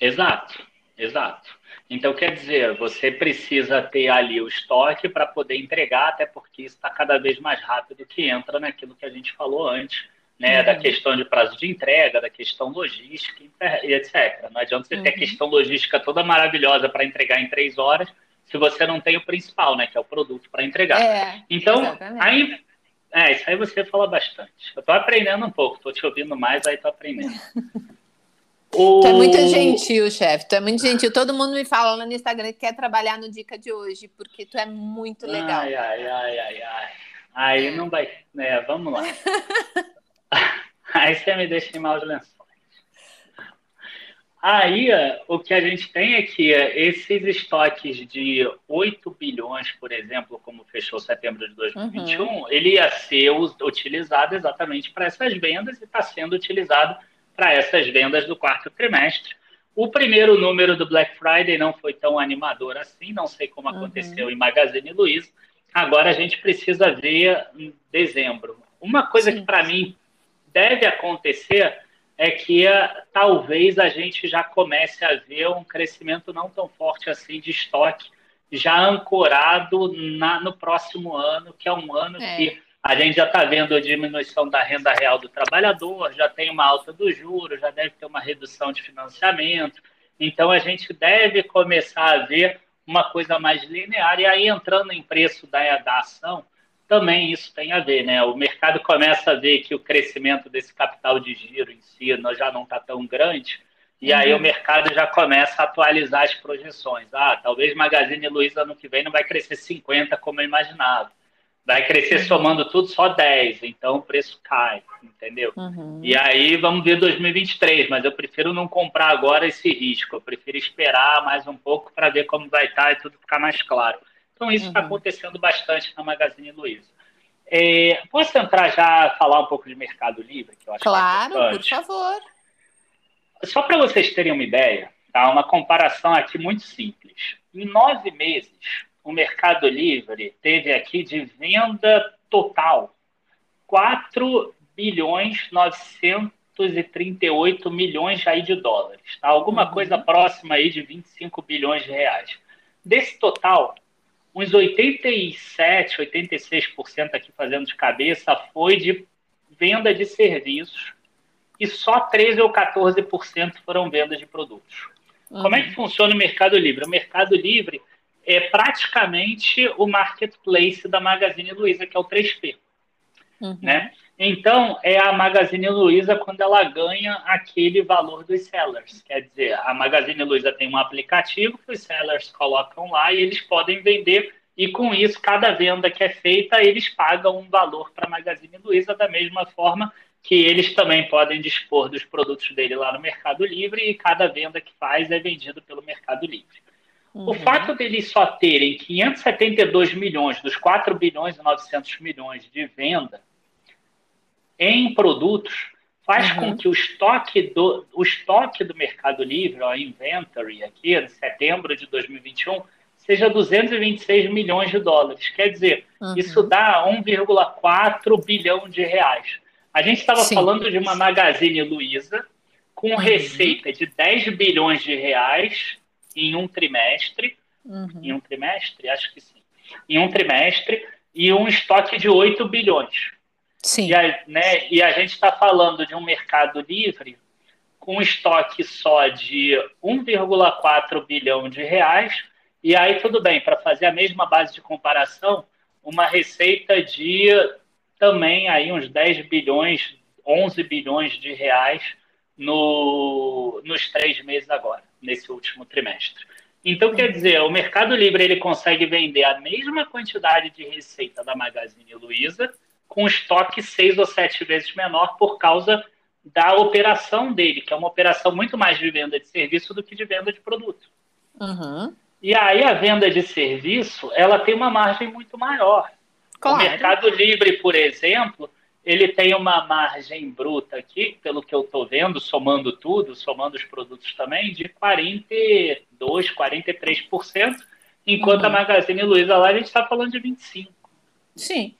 Exato, exato. Então, quer dizer, você precisa ter ali o estoque para poder entregar, até porque isso está cada vez mais rápido que entra naquilo que a gente falou antes, né? Uhum. Da questão de prazo de entrega, da questão logística e etc. Não adianta você uhum. ter a uhum. questão logística toda maravilhosa para entregar em três horas se você não tem o principal, né? Que é o produto para entregar. É, então, aí, é, isso aí você fala bastante. Eu estou aprendendo um pouco, estou te ouvindo mais, aí estou aprendendo. O... Tu é muito gentil, chefe. Tu é muito gentil. Todo mundo me fala lá no Instagram que quer trabalhar no Dica de hoje, porque tu é muito legal. Ai, ai, ai, ai, ai. Aí é. não vai. É, vamos lá. Aí você me deixa em maus lençóis. Aí, o que a gente tem é que esses estoques de 8 bilhões, por exemplo, como fechou setembro de 2021, uhum. ele ia ser utilizado exatamente para essas vendas e está sendo utilizado para essas vendas do quarto trimestre. O primeiro número do Black Friday não foi tão animador assim, não sei como uhum. aconteceu em Magazine Luiza. Agora a gente precisa ver em dezembro. Uma coisa Sim. que para mim deve acontecer é que uh, talvez a gente já comece a ver um crescimento não tão forte assim de estoque já ancorado na, no próximo ano, que é um ano é. que a gente já está vendo a diminuição da renda real do trabalhador, já tem uma alta do juros, já deve ter uma redução de financiamento. Então, a gente deve começar a ver uma coisa mais linear. E aí, entrando em preço da, da ação, também isso tem a ver, né? O mercado começa a ver que o crescimento desse capital de giro em si já não está tão grande, e uhum. aí o mercado já começa a atualizar as projeções. Ah, talvez Magazine Luiza ano que vem não vai crescer 50 como eu imaginava. Vai crescer somando tudo só 10, então o preço cai, entendeu? Uhum. E aí vamos ver 2023, mas eu prefiro não comprar agora esse risco, eu prefiro esperar mais um pouco para ver como vai estar tá e tudo ficar mais claro. Então, isso está uhum. acontecendo bastante na Magazine Luiza. É, posso entrar já falar um pouco de Mercado Livre? Que eu acho é claro, por favor. Só para vocês terem uma ideia, tá? uma comparação aqui muito simples. Em nove meses, o Mercado Livre teve aqui de venda total 4 bilhões 938 milhões aí de dólares. Tá? Alguma uhum. coisa próxima aí de 25 bilhões de reais. Desse total, uns 87, 86% aqui fazendo de cabeça foi de venda de serviços e só 13 ou 14% foram vendas de produtos. Uhum. Como é que funciona o Mercado Livre? O Mercado Livre é praticamente o marketplace da Magazine Luiza, que é o 3P. Uhum. Né? Então, é a Magazine Luiza quando ela ganha aquele valor dos sellers. Quer dizer, a Magazine Luiza tem um aplicativo que os sellers colocam lá e eles podem vender. E com isso, cada venda que é feita, eles pagam um valor para a Magazine Luiza, da mesma forma que eles também podem dispor dos produtos dele lá no Mercado Livre e cada venda que faz é vendido pelo Mercado Livre. Uhum. O fato deles só terem 572 milhões dos 4 bilhões e 900 milhões de venda em produtos faz uhum. com que o estoque do, o estoque do Mercado Livre, a inventory aqui, em setembro de 2021, seja 226 milhões de dólares. Quer dizer, uhum. isso dá 1,4 bilhão de reais. A gente estava falando de uma Magazine Luiza com uhum. receita de 10 bilhões de reais em um trimestre. Uhum. Em um trimestre? Acho que sim. Em um trimestre e um estoque de 8 bilhões. Sim. E a, né, e a gente está falando de um mercado livre com um estoque só de 1,4 bilhão de reais. E aí, tudo bem, para fazer a mesma base de comparação, uma receita de também aí uns 10 bilhões, 11 bilhões de reais no, nos três meses agora, nesse último trimestre. Então, quer dizer, o Mercado Livre ele consegue vender a mesma quantidade de receita da Magazine Luiza com estoque seis ou sete vezes menor por causa da operação dele, que é uma operação muito mais de venda de serviço do que de venda de produto. Uhum. E aí a venda de serviço, ela tem uma margem muito maior. Claro. O Mercado Livre, por exemplo, ele tem uma margem bruta aqui, pelo que eu estou vendo, somando tudo, somando os produtos também, de 42%, 43%, enquanto uhum. a Magazine Luiza lá a gente está falando de 25%. Sim.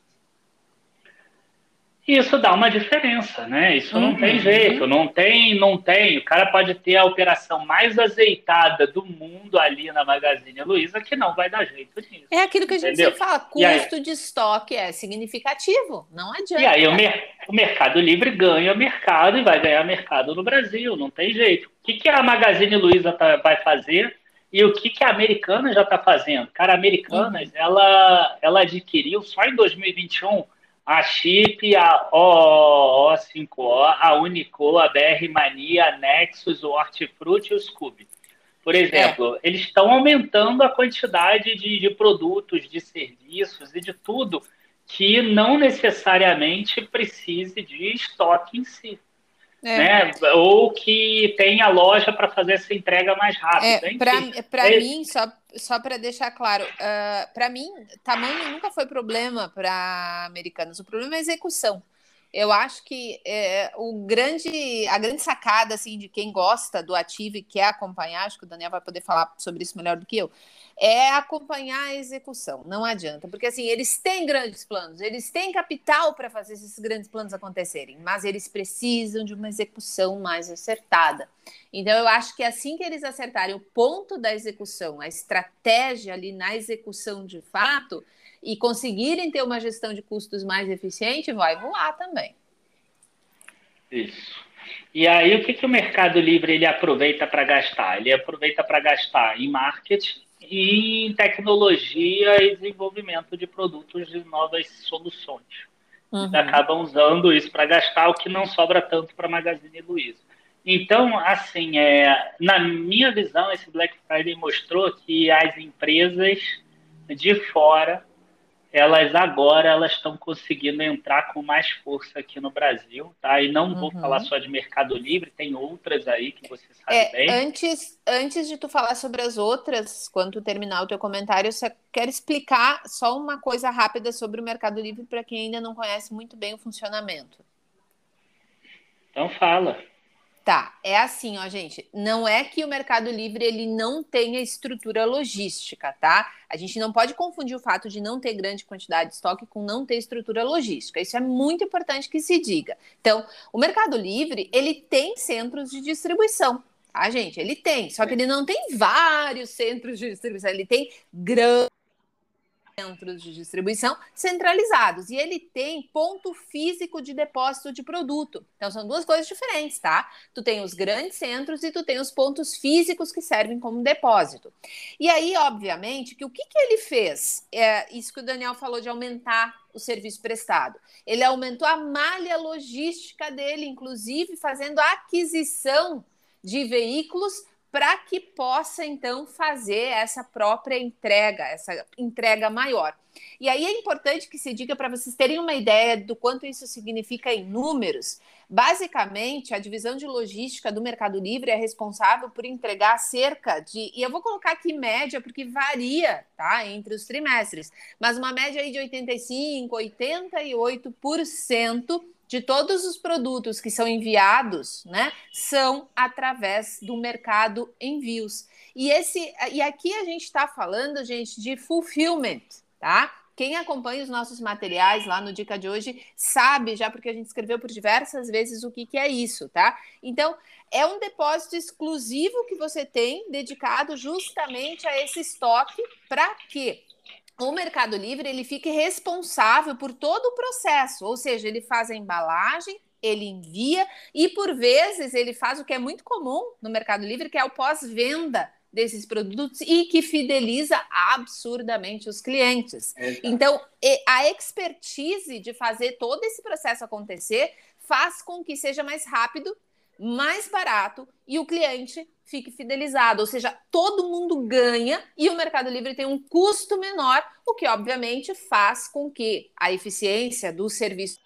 Isso dá uma diferença, né? Isso uhum. não tem uhum. jeito, não tem, não tem. O cara pode ter a operação mais azeitada do mundo ali na Magazine Luiza que não vai dar jeito nisso. É aquilo que a gente sempre fala, custo aí, de estoque é significativo, não adianta. E aí o, mer o, Mercado Livre ganha mercado e vai ganhar mercado no Brasil, não tem jeito. O que, que a Magazine Luiza tá, vai fazer e o que, que a Americana já está fazendo? Cara, a Americanas, uhum. ela, ela adquiriu só em 2021 a Chip, a OO5O, a Unico, a BR Mania, a Nexus, o Hortifruti e o Scooby. Por exemplo, é. eles estão aumentando a quantidade de, de produtos, de serviços e de tudo que não necessariamente precise de estoque em si. É. Né? Ou que tenha loja para fazer essa entrega mais rápida. É, para é, mim, só, só para deixar claro, uh, ah, para mim, tamanho nunca foi problema para americanos. O problema é a execução. Eu acho que é, o grande, a grande sacada assim de quem gosta do ativo e quer acompanhar, acho que o Daniel vai poder falar sobre isso melhor do que eu, é acompanhar a execução. Não adianta, porque assim eles têm grandes planos, eles têm capital para fazer esses grandes planos acontecerem, mas eles precisam de uma execução mais acertada. Então eu acho que assim que eles acertarem o ponto da execução, a estratégia ali na execução de fato e conseguirem ter uma gestão de custos mais eficiente, vai voar também. Isso. E aí, o que, que o Mercado Livre ele aproveita para gastar? Ele aproveita para gastar em marketing em tecnologia e desenvolvimento de produtos de novas soluções. Uhum. acabam usando isso para gastar, o que não sobra tanto para a Magazine Luiza. Então, assim, é, na minha visão, esse Black Friday mostrou que as empresas de fora elas agora elas estão conseguindo entrar com mais força aqui no Brasil, tá? E não uhum. vou falar só de Mercado Livre, tem outras aí que você sabe é, bem. Antes, antes de tu falar sobre as outras, quando tu terminar o teu comentário, eu quero explicar só uma coisa rápida sobre o Mercado Livre para quem ainda não conhece muito bem o funcionamento. Então fala. Tá, é assim, ó, gente. Não é que o Mercado Livre ele não tenha estrutura logística, tá? A gente não pode confundir o fato de não ter grande quantidade de estoque com não ter estrutura logística. Isso é muito importante que se diga. Então, o Mercado Livre ele tem centros de distribuição, tá, gente? Ele tem, só que ele não tem vários centros de distribuição. Ele tem grandes centros de distribuição centralizados e ele tem ponto físico de depósito de produto. Então são duas coisas diferentes, tá? Tu tem os grandes centros e tu tem os pontos físicos que servem como depósito. E aí, obviamente, que o que, que ele fez? É isso que o Daniel falou de aumentar o serviço prestado. Ele aumentou a malha logística dele, inclusive fazendo a aquisição de veículos para que possa então fazer essa própria entrega, essa entrega maior. E aí é importante que se diga para vocês terem uma ideia do quanto isso significa em números. Basicamente, a divisão de logística do Mercado Livre é responsável por entregar cerca de, e eu vou colocar aqui média porque varia, tá, entre os trimestres, mas uma média aí de 85, 88% de todos os produtos que são enviados, né, são através do mercado envios. E esse e aqui a gente está falando, gente, de fulfillment, tá? Quem acompanha os nossos materiais lá no Dica de hoje sabe já, porque a gente escreveu por diversas vezes o que, que é isso, tá? Então, é um depósito exclusivo que você tem dedicado justamente a esse estoque para quê? O Mercado Livre ele fica responsável por todo o processo, ou seja, ele faz a embalagem, ele envia e por vezes ele faz o que é muito comum no Mercado Livre, que é o pós-venda desses produtos e que fideliza absurdamente os clientes. Exato. Então, a expertise de fazer todo esse processo acontecer faz com que seja mais rápido, mais barato e o cliente fique fidelizado, ou seja, todo mundo ganha e o Mercado Livre tem um custo menor, o que obviamente faz com que a eficiência do serviço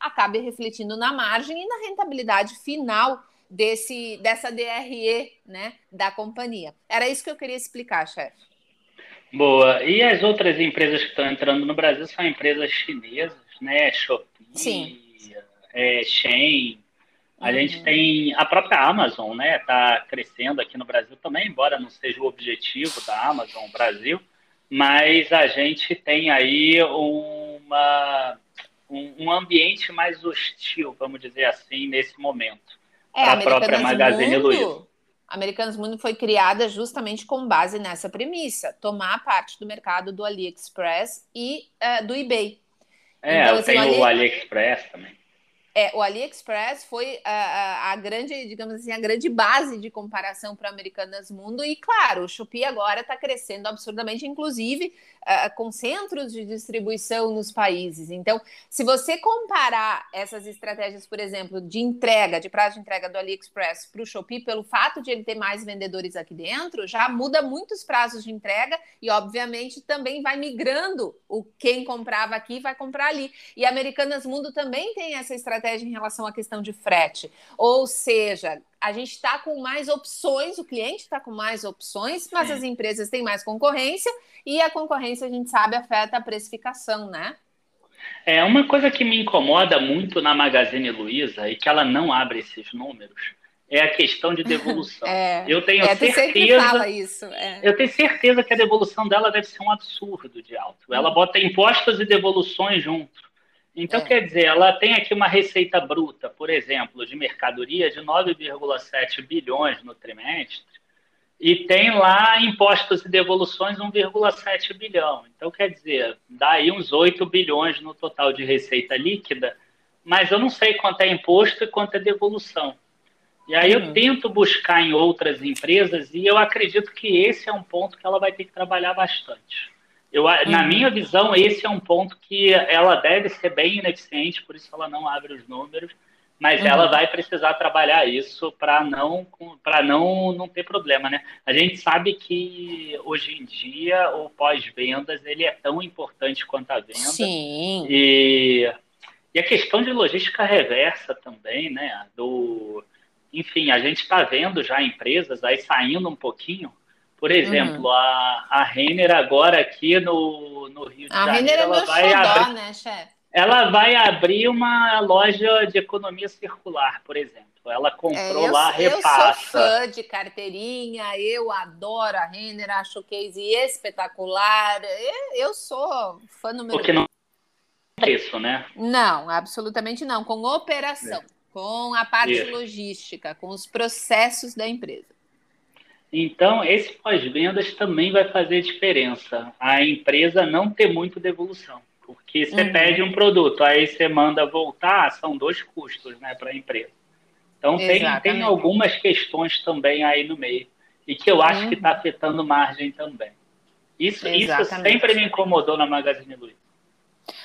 acabe refletindo na margem e na rentabilidade final desse dessa DRE, né, da companhia. Era isso que eu queria explicar, chefe. Boa. E as outras empresas que estão entrando no Brasil são empresas chinesas, né? Shopee, Sim. É, Shein, a gente uhum. tem a própria Amazon, né? Está crescendo aqui no Brasil também, embora não seja o objetivo da Amazon Brasil, mas a gente tem aí uma, um, um ambiente mais hostil, vamos dizer assim, nesse momento. É, a própria Magazine Luiza. Americanas Mundo foi criada justamente com base nessa premissa: tomar parte do mercado do AliExpress e uh, do eBay. É, então, assim, tem o AliExpress também. É, o AliExpress foi a, a, a, grande, digamos assim, a grande base de comparação para Americanas Mundo. E, claro, o Shopee agora está crescendo absurdamente, inclusive uh, com centros de distribuição nos países. Então, se você comparar essas estratégias, por exemplo, de entrega, de prazo de entrega do AliExpress para o Shopee, pelo fato de ele ter mais vendedores aqui dentro, já muda muitos prazos de entrega e, obviamente, também vai migrando o quem comprava aqui vai comprar ali. E Americanas Mundo também tem essa estratégia em relação à questão de frete. Ou seja, a gente está com mais opções, o cliente está com mais opções, mas as empresas têm mais concorrência e a concorrência, a gente sabe, afeta a precificação, né? É uma coisa que me incomoda muito na Magazine Luiza e que ela não abre esses números é a questão de devolução. é, eu tenho é, certeza. Fala isso, é. Eu tenho certeza que a devolução dela deve ser um absurdo de alto. Ela hum. bota impostos e devoluções junto. Então, é. quer dizer, ela tem aqui uma receita bruta, por exemplo, de mercadoria de 9,7 bilhões no trimestre, e tem lá impostos e devoluções 1,7 bilhão. Então, quer dizer, dá aí uns 8 bilhões no total de receita líquida, mas eu não sei quanto é imposto e quanto é devolução. E aí eu uhum. tento buscar em outras empresas e eu acredito que esse é um ponto que ela vai ter que trabalhar bastante. Eu, uhum. Na minha visão, esse é um ponto que ela deve ser bem ineficiente, por isso ela não abre os números, mas uhum. ela vai precisar trabalhar isso para não para não não ter problema, né? A gente sabe que hoje em dia o pós-vendas ele é tão importante quanto a venda. Sim. E, e a questão de logística reversa também, né? Do enfim, a gente está vendo já empresas aí saindo um pouquinho. Por exemplo, uhum. a, a Renner agora aqui no, no Rio de a Janeiro. A Renner é ela vai xodó, abrir, né, chefe? Ela vai abrir uma loja de economia circular, por exemplo. Ela comprou é, eu, lá repassa. Eu sou fã de carteirinha, eu adoro a Renner, acho o case espetacular. Eu sou fã número Porque não é preço, né? Não, absolutamente não. Com operação. É com a parte Isso. logística, com os processos da empresa. Então, esse pós-vendas também vai fazer diferença. A empresa não ter muito devolução. Porque você uhum. pede um produto, aí você manda voltar, são dois custos né, para a empresa. Então, tem, tem algumas questões também aí no meio. E que eu acho tá uhum. que está afetando margem também. Isso, isso sempre me incomodou na Magazine Luiza.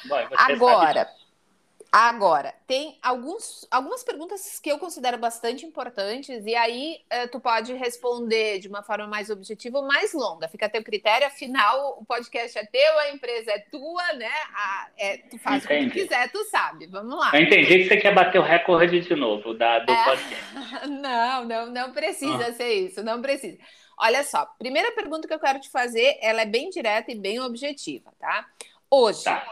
Bom, Agora, Agora, tem alguns, algumas perguntas que eu considero bastante importantes, e aí uh, tu pode responder de uma forma mais objetiva ou mais longa. Fica a teu critério, afinal, o podcast é teu, a empresa é tua, né? A, é, tu faz Entendi. o que tu quiser, tu sabe. Vamos lá. Eu entendi que você quer bater o recorde de novo da, do é... podcast. Não, não, não precisa ah. ser isso, não precisa. Olha só, primeira pergunta que eu quero te fazer, ela é bem direta e bem objetiva, tá? Hoje, tá.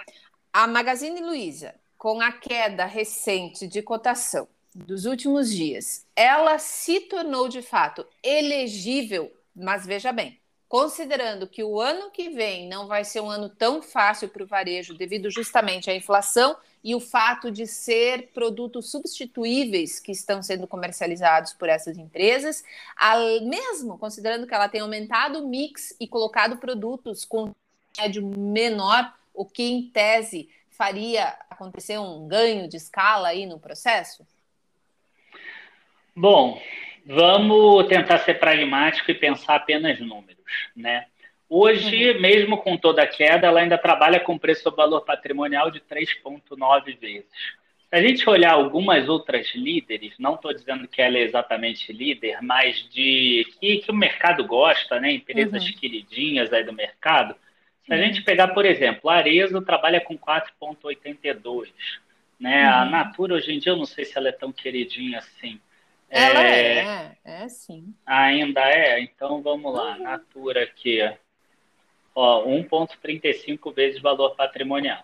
a Magazine Luiza com a queda recente de cotação dos últimos dias, ela se tornou de fato elegível, mas veja bem, considerando que o ano que vem não vai ser um ano tão fácil para o varejo, devido justamente à inflação e o fato de ser produtos substituíveis que estão sendo comercializados por essas empresas, mesmo considerando que ela tem aumentado o mix e colocado produtos com médio menor, o que em tese faria acontecer um ganho de escala aí no processo? Bom, vamos tentar ser pragmático e pensar apenas números, né? Hoje, uhum. mesmo com toda a queda, ela ainda trabalha com preço valor patrimonial de 3,9 vezes. Se a gente olhar algumas outras líderes, não estou dizendo que ela é exatamente líder, mas de que, que o mercado gosta, né? Empresas uhum. queridinhas aí do mercado, se a gente pegar, por exemplo, a Arezo trabalha com 4,82. Né? Uhum. A Natura, hoje em dia, eu não sei se ela é tão queridinha assim. Ela é, é, é sim. Ainda é? Então vamos lá. Uhum. Natura aqui, ó, 1,35 vezes valor patrimonial.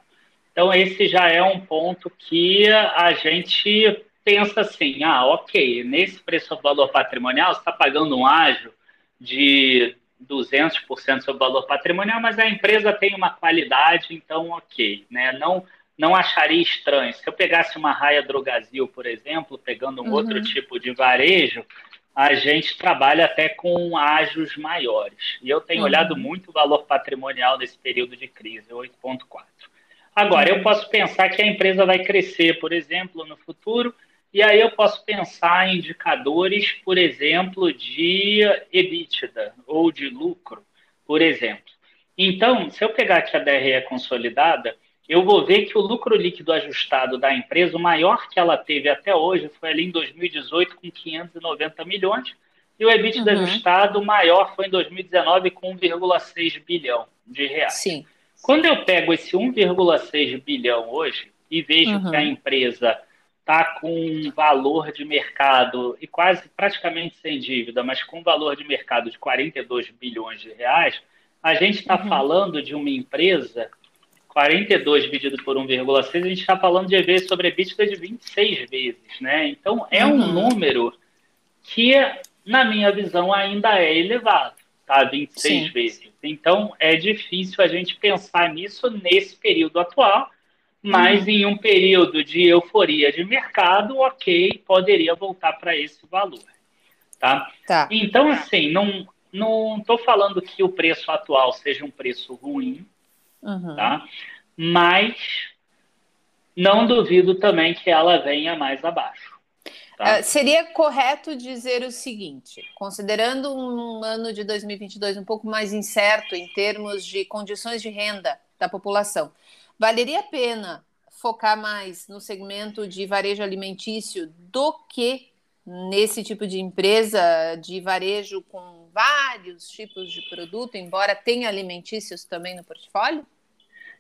Então, esse já é um ponto que a gente pensa assim: ah, ok, nesse preço-valor patrimonial, você está pagando um ágio de 200% sobre o valor patrimonial, mas a empresa tem uma qualidade, então ok, né? Não não acharia estranho. Se eu pegasse uma raia Drogazil, por exemplo, pegando um uhum. outro tipo de varejo, a gente trabalha até com ágios maiores. E eu tenho uhum. olhado muito o valor patrimonial nesse período de crise, 8,4. Agora, eu posso pensar que a empresa vai crescer, por exemplo, no futuro, e aí eu posso pensar em indicadores, por exemplo, de EBITDA ou de lucro, por exemplo. Então, se eu pegar aqui a DRE consolidada, eu vou ver que o lucro líquido ajustado da empresa, o maior que ela teve até hoje, foi ali em 2018 com 590 milhões, e o EBITDA uhum. ajustado maior foi em 2019 com 1,6 bilhão de reais. Sim. Quando eu pego esse 1,6 bilhão hoje e vejo uhum. que a empresa está com um valor de mercado e quase praticamente sem dívida, mas com um valor de mercado de 42 bilhões de reais, a gente está uhum. falando de uma empresa 42 dividido por 1,6, a gente está falando de EV sobre EBITDA de 26 vezes, né? Então é um uhum. número que, na minha visão, ainda é elevado, tá? 26 Sim. vezes. Então é difícil a gente pensar nisso nesse período atual mas uhum. em um período de euforia de mercado, ok, poderia voltar para esse valor. Tá? tá? Então, assim, não, não estou falando que o preço atual seja um preço ruim, uhum. tá? Mas não duvido também que ela venha mais abaixo. Tá? Uh, seria correto dizer o seguinte: considerando um ano de 2022 um pouco mais incerto em termos de condições de renda da população, valeria a pena focar mais no segmento de varejo alimentício do que nesse tipo de empresa de varejo com vários tipos de produto, embora tenha alimentícios também no portfólio?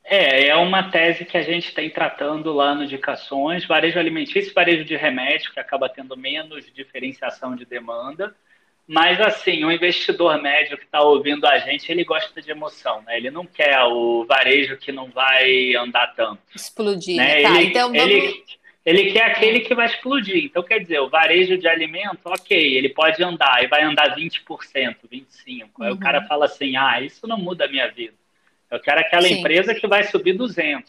É, é uma tese que a gente tem tratando lá no Indicações, varejo alimentício varejo de remédio, que acaba tendo menos diferenciação de demanda. Mas, assim, o investidor médio que está ouvindo a gente, ele gosta de emoção, né? Ele não quer o varejo que não vai andar tanto. Explodir, né? Tá, ele, então vamos... ele, ele quer aquele que vai explodir. Então, quer dizer, o varejo de alimento, ok, ele pode andar, e vai andar 20%, 25%. Uhum. Aí o cara fala assim, ah, isso não muda a minha vida. Eu quero aquela Sim. empresa que vai subir 200%.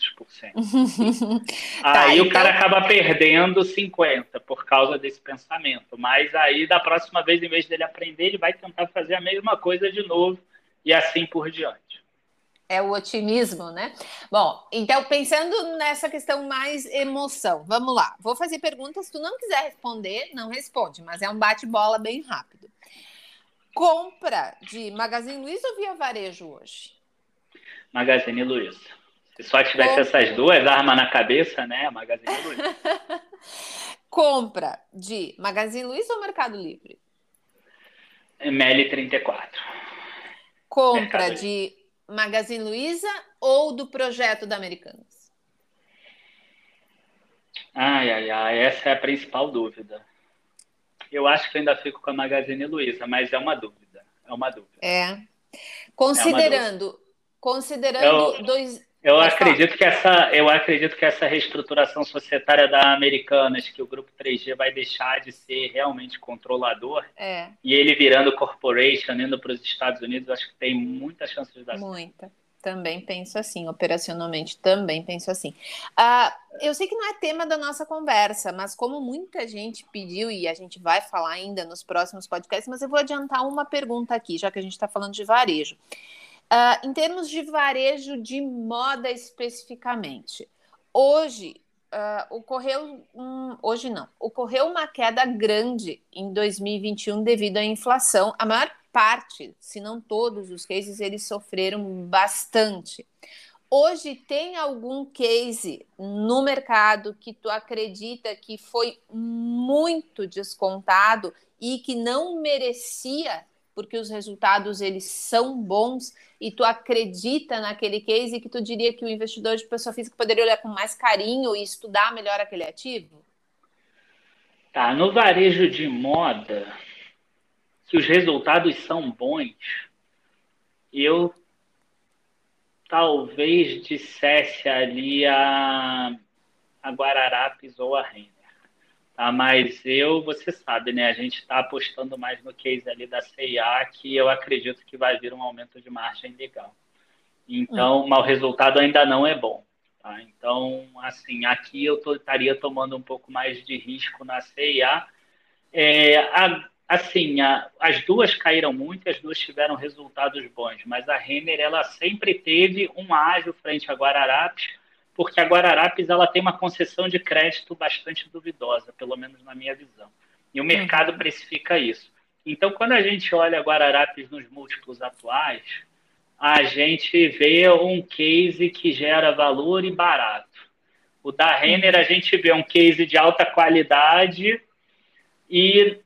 tá, aí então... o cara acaba perdendo 50% por causa desse pensamento. Mas aí, da próxima vez, em vez dele aprender, ele vai tentar fazer a mesma coisa de novo e assim por diante. É o otimismo, né? Bom, então pensando nessa questão mais emoção, vamos lá. Vou fazer perguntas. Se tu não quiser responder, não responde, mas é um bate-bola bem rápido. Compra de Magazine Luiza ou Via Varejo hoje? Magazine Luiza. Se só tivesse essas duas armas na cabeça, né? Magazine Luiza. Compra de Magazine Luiza ou Mercado Livre? ML34. Compra Mercado de Livre. Magazine Luiza ou do projeto da Americanas? Ai, ai, ai, essa é a principal dúvida. Eu acho que eu ainda fico com a Magazine Luiza, mas é uma dúvida. É uma dúvida. É. Considerando Considerando eu, dois. Eu acredito, que essa, eu acredito que essa reestruturação societária da Americanas, que o grupo 3G vai deixar de ser realmente controlador, é. e ele virando corporation, indo para os Estados Unidos, acho que tem muita chance de dar certo. Muita. Também penso assim, operacionalmente também penso assim. Uh, eu sei que não é tema da nossa conversa, mas como muita gente pediu, e a gente vai falar ainda nos próximos podcasts, mas eu vou adiantar uma pergunta aqui, já que a gente está falando de varejo. Uh, em termos de varejo de moda especificamente, hoje uh, ocorreu um, hoje não, ocorreu uma queda grande em 2021 devido à inflação. A maior parte, se não todos os cases, eles sofreram bastante. Hoje tem algum case no mercado que tu acredita que foi muito descontado e que não merecia porque os resultados eles são bons e tu acredita naquele case que tu diria que o investidor de pessoa física poderia olhar com mais carinho e estudar melhor aquele ativo? Tá, no varejo de moda, que os resultados são bons, eu talvez dissesse ali a, a Guararapes ou a Renner. Tá? Mas eu, você sabe, né? A gente está apostando mais no case ali da CIA, que eu acredito que vai vir um aumento de margem legal. Então, hum. mas o resultado ainda não é bom. Tá? Então, assim, aqui eu tô, estaria tomando um pouco mais de risco na CIA. É, a, assim, a, as duas caíram muito, as duas tiveram resultados bons, mas a Renner ela sempre teve um ágil frente a Guararapes porque a Guararapes ela tem uma concessão de crédito bastante duvidosa, pelo menos na minha visão. E o mercado precifica isso. Então, quando a gente olha a Guararapes nos múltiplos atuais, a gente vê um case que gera valor e barato. O da Renner, a gente vê um case de alta qualidade e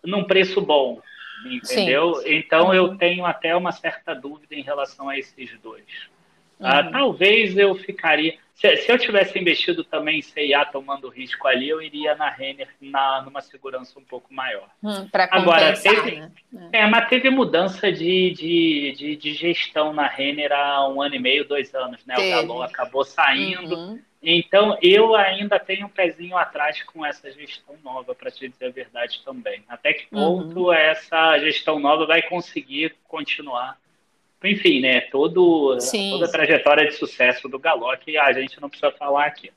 num preço bom, entendeu? Sim. Então, eu tenho até uma certa dúvida em relação a esses dois. Ah, uhum. talvez eu ficaria. Se, se, eu tivesse investido também em CIA tomando risco ali, eu iria na Renner na, numa segurança um pouco maior. Hum, Agora, teve, né? é. mas teve mudança de, de, de, de, gestão na Renner há um ano e meio, dois anos, né? Teve. O Galon acabou saindo. Uhum. Então, eu ainda tenho um pezinho atrás com essa gestão nova, para te dizer a verdade também. Até que ponto uhum. essa gestão nova vai conseguir continuar enfim, né, todo, toda a trajetória de sucesso do Galo que a gente não precisa falar aqui.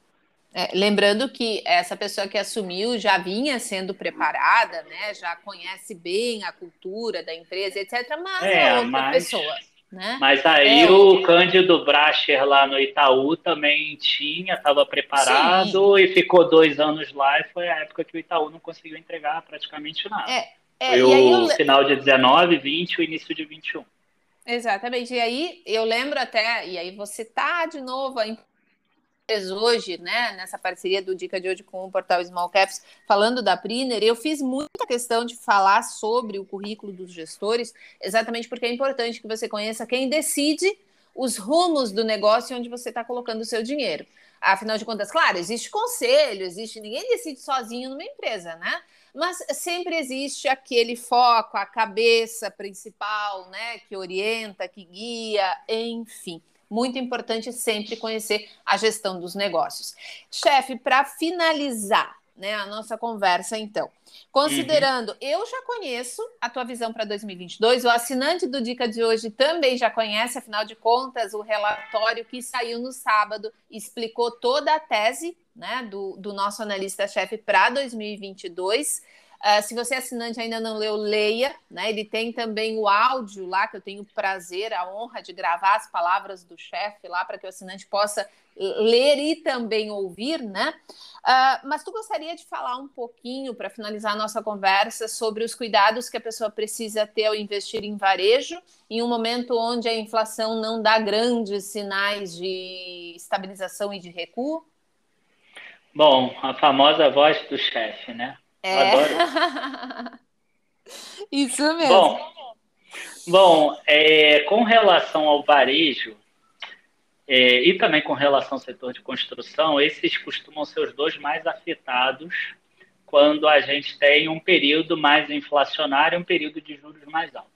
É, lembrando que essa pessoa que assumiu já vinha sendo preparada, né? Já conhece bem a cultura da empresa, etc. Mas é, é outra mas, pessoa. Né? Mas aí é, o Cândido Bracher lá no Itaú também tinha, estava preparado sim. e ficou dois anos lá e foi a época que o Itaú não conseguiu entregar praticamente nada. É, é, foi o eu... final de 19, 20 e o início de 21. Exatamente. E aí eu lembro até, e aí você tá de novo a hoje, né, nessa parceria do Dica de hoje com o portal Small Caps, falando da Priner, eu fiz muita questão de falar sobre o currículo dos gestores, exatamente porque é importante que você conheça quem decide os rumos do negócio onde você está colocando o seu dinheiro. Afinal de contas, claro, existe conselho, existe, ninguém decide sozinho numa empresa, né? Mas sempre existe aquele foco, a cabeça principal, né, que orienta, que guia, enfim muito importante sempre conhecer a gestão dos negócios. Chefe, para finalizar, né, a nossa conversa, então. Considerando, uhum. eu já conheço a tua visão para 2022, o assinante do Dica de hoje também já conhece, afinal de contas, o relatório que saiu no sábado explicou toda a tese né, do, do nosso analista-chefe para 2022. Uh, se você é assinante ainda não leu, leia. Né? Ele tem também o áudio lá, que eu tenho o prazer, a honra de gravar as palavras do chefe lá, para que o assinante possa ler e também ouvir, né? Uh, mas tu gostaria de falar um pouquinho, para finalizar a nossa conversa, sobre os cuidados que a pessoa precisa ter ao investir em varejo, em um momento onde a inflação não dá grandes sinais de estabilização e de recuo? Bom, a famosa voz do chefe, né? É. Adoro. Isso mesmo. Bom, bom é, com relação ao varejo é, e também com relação ao setor de construção, esses costumam ser os dois mais afetados quando a gente tem um período mais inflacionário e um período de juros mais alto.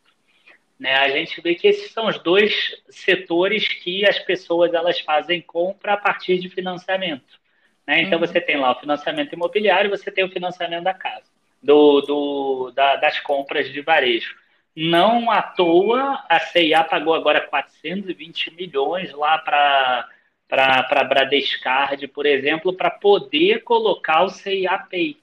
Né? A gente vê que esses são os dois setores que as pessoas elas fazem compra a partir de financiamento. Né? Então, uhum. você tem lá o financiamento imobiliário, você tem o financiamento da casa, do, do da, das compras de varejo. Não à toa, a CIA pagou agora 420 milhões lá para para Bradescard, por exemplo, para poder colocar o CIA Pay.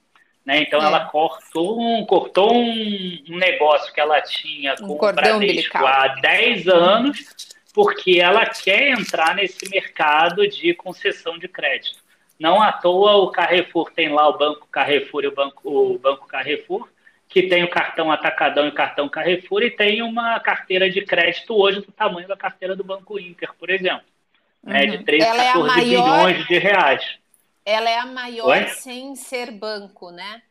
Né? Então, é. ela cortou, um, cortou um, negócio que ela tinha com um o Bradesco umbilical. há 10 anos, porque ela quer entrar nesse mercado de concessão de crédito. Não à toa o Carrefour tem lá o Banco Carrefour e o Banco, o banco Carrefour, que tem o cartão Atacadão e o cartão Carrefour, e tem uma carteira de crédito hoje do tamanho da carteira do Banco Inter, por exemplo. Uhum. Né, de 13, Ela 14 é maior... bilhões de reais. Ela é a maior Oi? sem ser banco, né?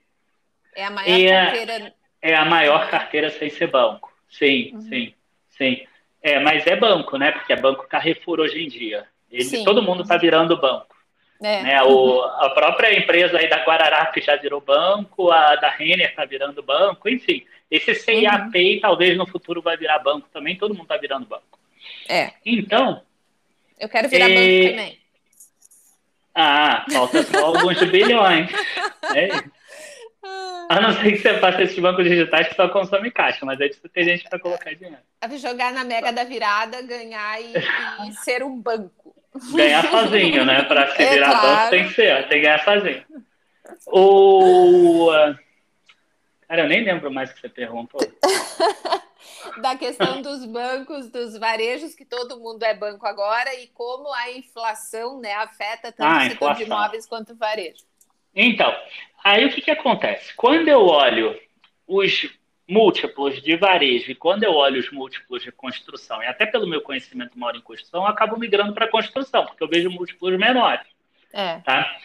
É a maior é, carteira. É a maior carteira sem ser banco. Sim, uhum. sim, sim. É, mas é banco, né? Porque é banco Carrefour hoje em dia. Ele, todo mundo está virando banco. É. Né, o, a própria empresa aí da Guararapes já virou banco, a da Renner está virando banco, enfim. Esse CIAP uhum. talvez no futuro vai virar banco também, todo mundo está virando banco. É. Então. Eu quero virar é... banco também. Ah, falta só alguns bilhões. É. A não ser que você faça esses bancos digitais que só consomem caixa, mas aí precisa ter gente para colocar dinheiro. Jogar na mega da virada, ganhar e, e ser um banco ganhar sozinho, né? Para se é virar claro. banco tem que ser, tem que ganhar sozinho. O... Cara, eu nem lembro mais o que você perguntou. da questão dos bancos, dos varejos, que todo mundo é banco agora, e como a inflação né, afeta tanto ah, o setor de imóveis quanto o varejo. Então, aí o que, que acontece? Quando eu olho os múltiplos de varejo, e quando eu olho os múltiplos de construção, e até pelo meu conhecimento maior em construção, eu acabo migrando para construção, porque eu vejo múltiplos menores. É. Tá?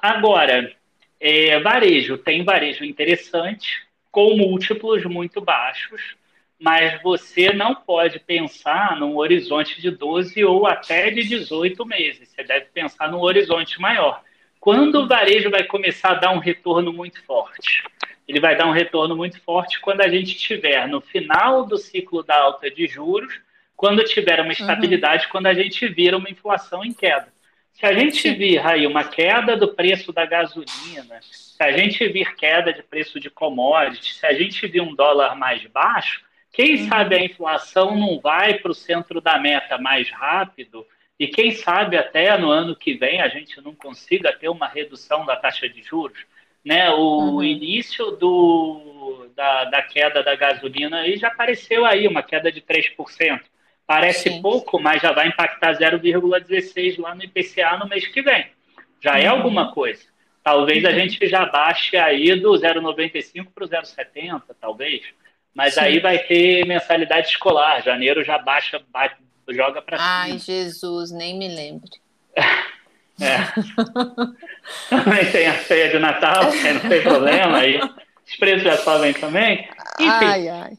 Agora, é, varejo, tem varejo interessante, com múltiplos muito baixos, mas você não pode pensar num horizonte de 12 ou até de 18 meses. Você deve pensar num horizonte maior. Quando o varejo vai começar a dar um retorno muito forte? ele vai dar um retorno muito forte quando a gente estiver no final do ciclo da alta de juros, quando tiver uma uhum. estabilidade, uhum. quando a gente vira uma inflação em queda. Se a gente vir aí uma queda do preço da gasolina, se a gente vir queda de preço de commodities, se a gente vir um dólar mais baixo, quem uhum. sabe a inflação não vai para o centro da meta mais rápido e quem sabe até no ano que vem a gente não consiga ter uma redução da taxa de juros. Né? O uhum. início do, da, da, queda da gasolina aí já apareceu aí, uma queda de 3%. Parece Sim. pouco, mas já vai impactar 0,16 lá no IPCA no mês que vem. Já é uhum. é alguma coisa. Talvez uhum. a gente já baixe aí do 0,95 para o 0,70, talvez. Mas Sim. aí vai ter mensalidade escolar. Janeiro já baixa, joga para cima. Ai, Jesus, nem me lembre. É. também tem a ceia de Natal, não tem problema. Aí os preços já sobem também. Enfim, ai, ai.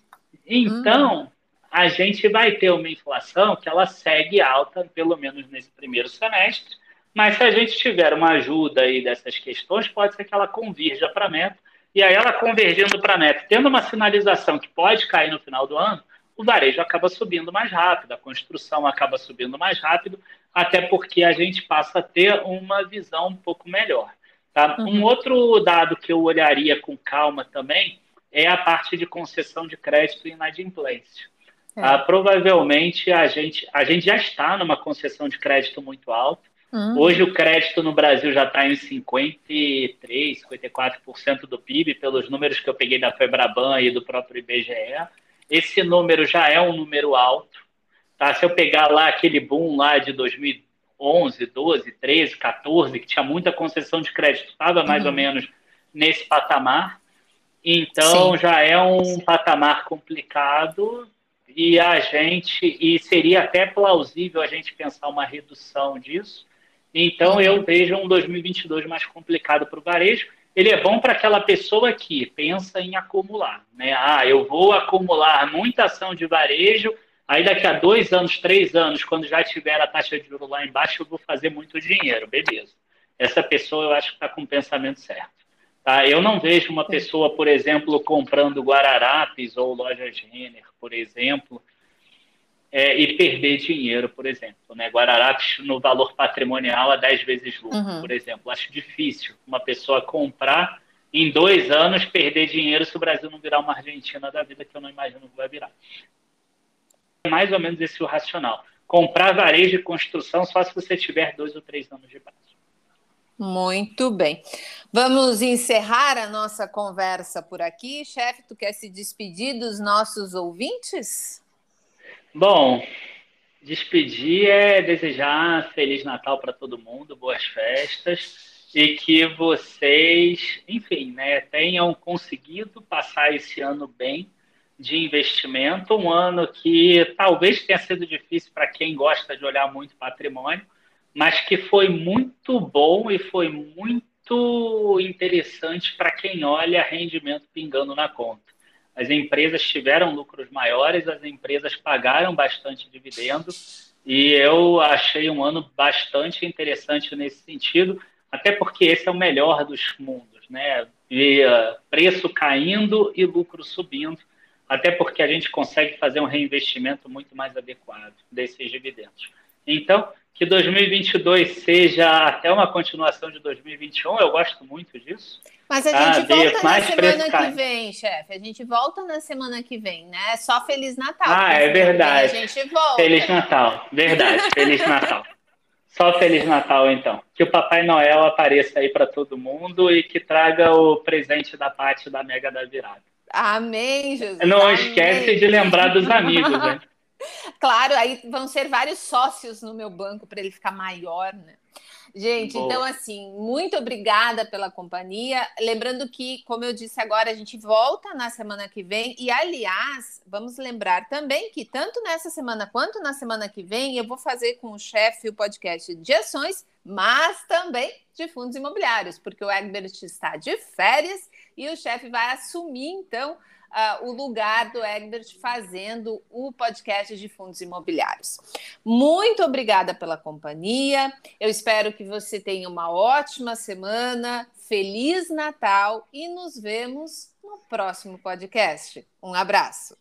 Então, hum. a gente vai ter uma inflação que ela segue alta, pelo menos nesse primeiro semestre. Mas se a gente tiver uma ajuda aí dessas questões, pode ser que ela convirja para a meta. E aí ela convergindo para a meta, tendo uma sinalização que pode cair no final do ano, o varejo acaba subindo mais rápido, a construção acaba subindo mais rápido, até porque a gente passa a ter uma visão um pouco melhor. Tá? Uhum. Um outro dado que eu olharia com calma também é a parte de concessão de crédito e inadimplência. É. Ah, provavelmente a gente, a gente já está numa concessão de crédito muito alta. Uhum. Hoje o crédito no Brasil já está em 53, 54% do PIB, pelos números que eu peguei da Febraban e do próprio IBGE. Esse número já é um número alto. Tá? Se eu pegar lá aquele boom lá de 2011, 12, 13, 14, que tinha muita concessão de crédito, estava mais uhum. ou menos nesse patamar. Então Sim. já é um patamar complicado e a gente e seria até plausível a gente pensar uma redução disso. Então eu uhum. vejo um 2022 mais complicado para o varejo ele é bom para aquela pessoa que pensa em acumular. Né? Ah, eu vou acumular muita ação de varejo, aí daqui a dois anos, três anos, quando já tiver a taxa de juros lá embaixo, eu vou fazer muito dinheiro. Beleza. Essa pessoa eu acho que está com o pensamento certo. Tá? Eu não vejo uma pessoa, por exemplo, comprando Guararapes ou loja Renner, por exemplo, é, e perder dinheiro, por exemplo. Né? Guararapes no valor patrimonial a 10 vezes lucro, uhum. por exemplo. Acho difícil uma pessoa comprar em dois anos perder dinheiro se o Brasil não virar uma Argentina da vida, que eu não imagino que vai virar. É mais ou menos esse o racional. Comprar varejo e construção só se você tiver dois ou três anos de prazo. Muito bem. Vamos encerrar a nossa conversa por aqui. Chefe, tu quer se despedir dos nossos ouvintes? Bom, despedir é desejar Feliz Natal para todo mundo, boas festas e que vocês, enfim, né, tenham conseguido passar esse ano bem de investimento, um ano que talvez tenha sido difícil para quem gosta de olhar muito patrimônio, mas que foi muito bom e foi muito interessante para quem olha rendimento pingando na conta as empresas tiveram lucros maiores, as empresas pagaram bastante dividendo, e eu achei um ano bastante interessante nesse sentido, até porque esse é o melhor dos mundos, né? E, uh, preço caindo e lucro subindo, até porque a gente consegue fazer um reinvestimento muito mais adequado desses dividendos. Então, que 2022 seja até uma continuação de 2021, eu gosto muito disso. Mas a ah, gente ah, volta na semana que vem, chefe. A gente volta na semana que vem, né? Só Feliz Natal. Ah, é verdade. A gente volta. Feliz Natal, verdade. Feliz Natal. Só Feliz Natal, então. Que o Papai Noel apareça aí para todo mundo e que traga o presente da parte da Mega da Virada. Amém, Jesus. Não Amém. esquece de lembrar dos amigos, né? Claro, aí vão ser vários sócios no meu banco para ele ficar maior, né? Gente, Boa. então assim, muito obrigada pela companhia. Lembrando que, como eu disse agora, a gente volta na semana que vem. E, aliás, vamos lembrar também que tanto nessa semana quanto na semana que vem, eu vou fazer com o chefe o podcast de ações, mas também de fundos imobiliários, porque o Egbert está de férias e o chefe vai assumir, então uh, o lugar do Egbert fazendo o podcast de fundos imobiliários. Muito obrigada pela companhia. Eu espero que você tenha uma ótima semana. Feliz Natal e nos vemos no próximo podcast. Um abraço.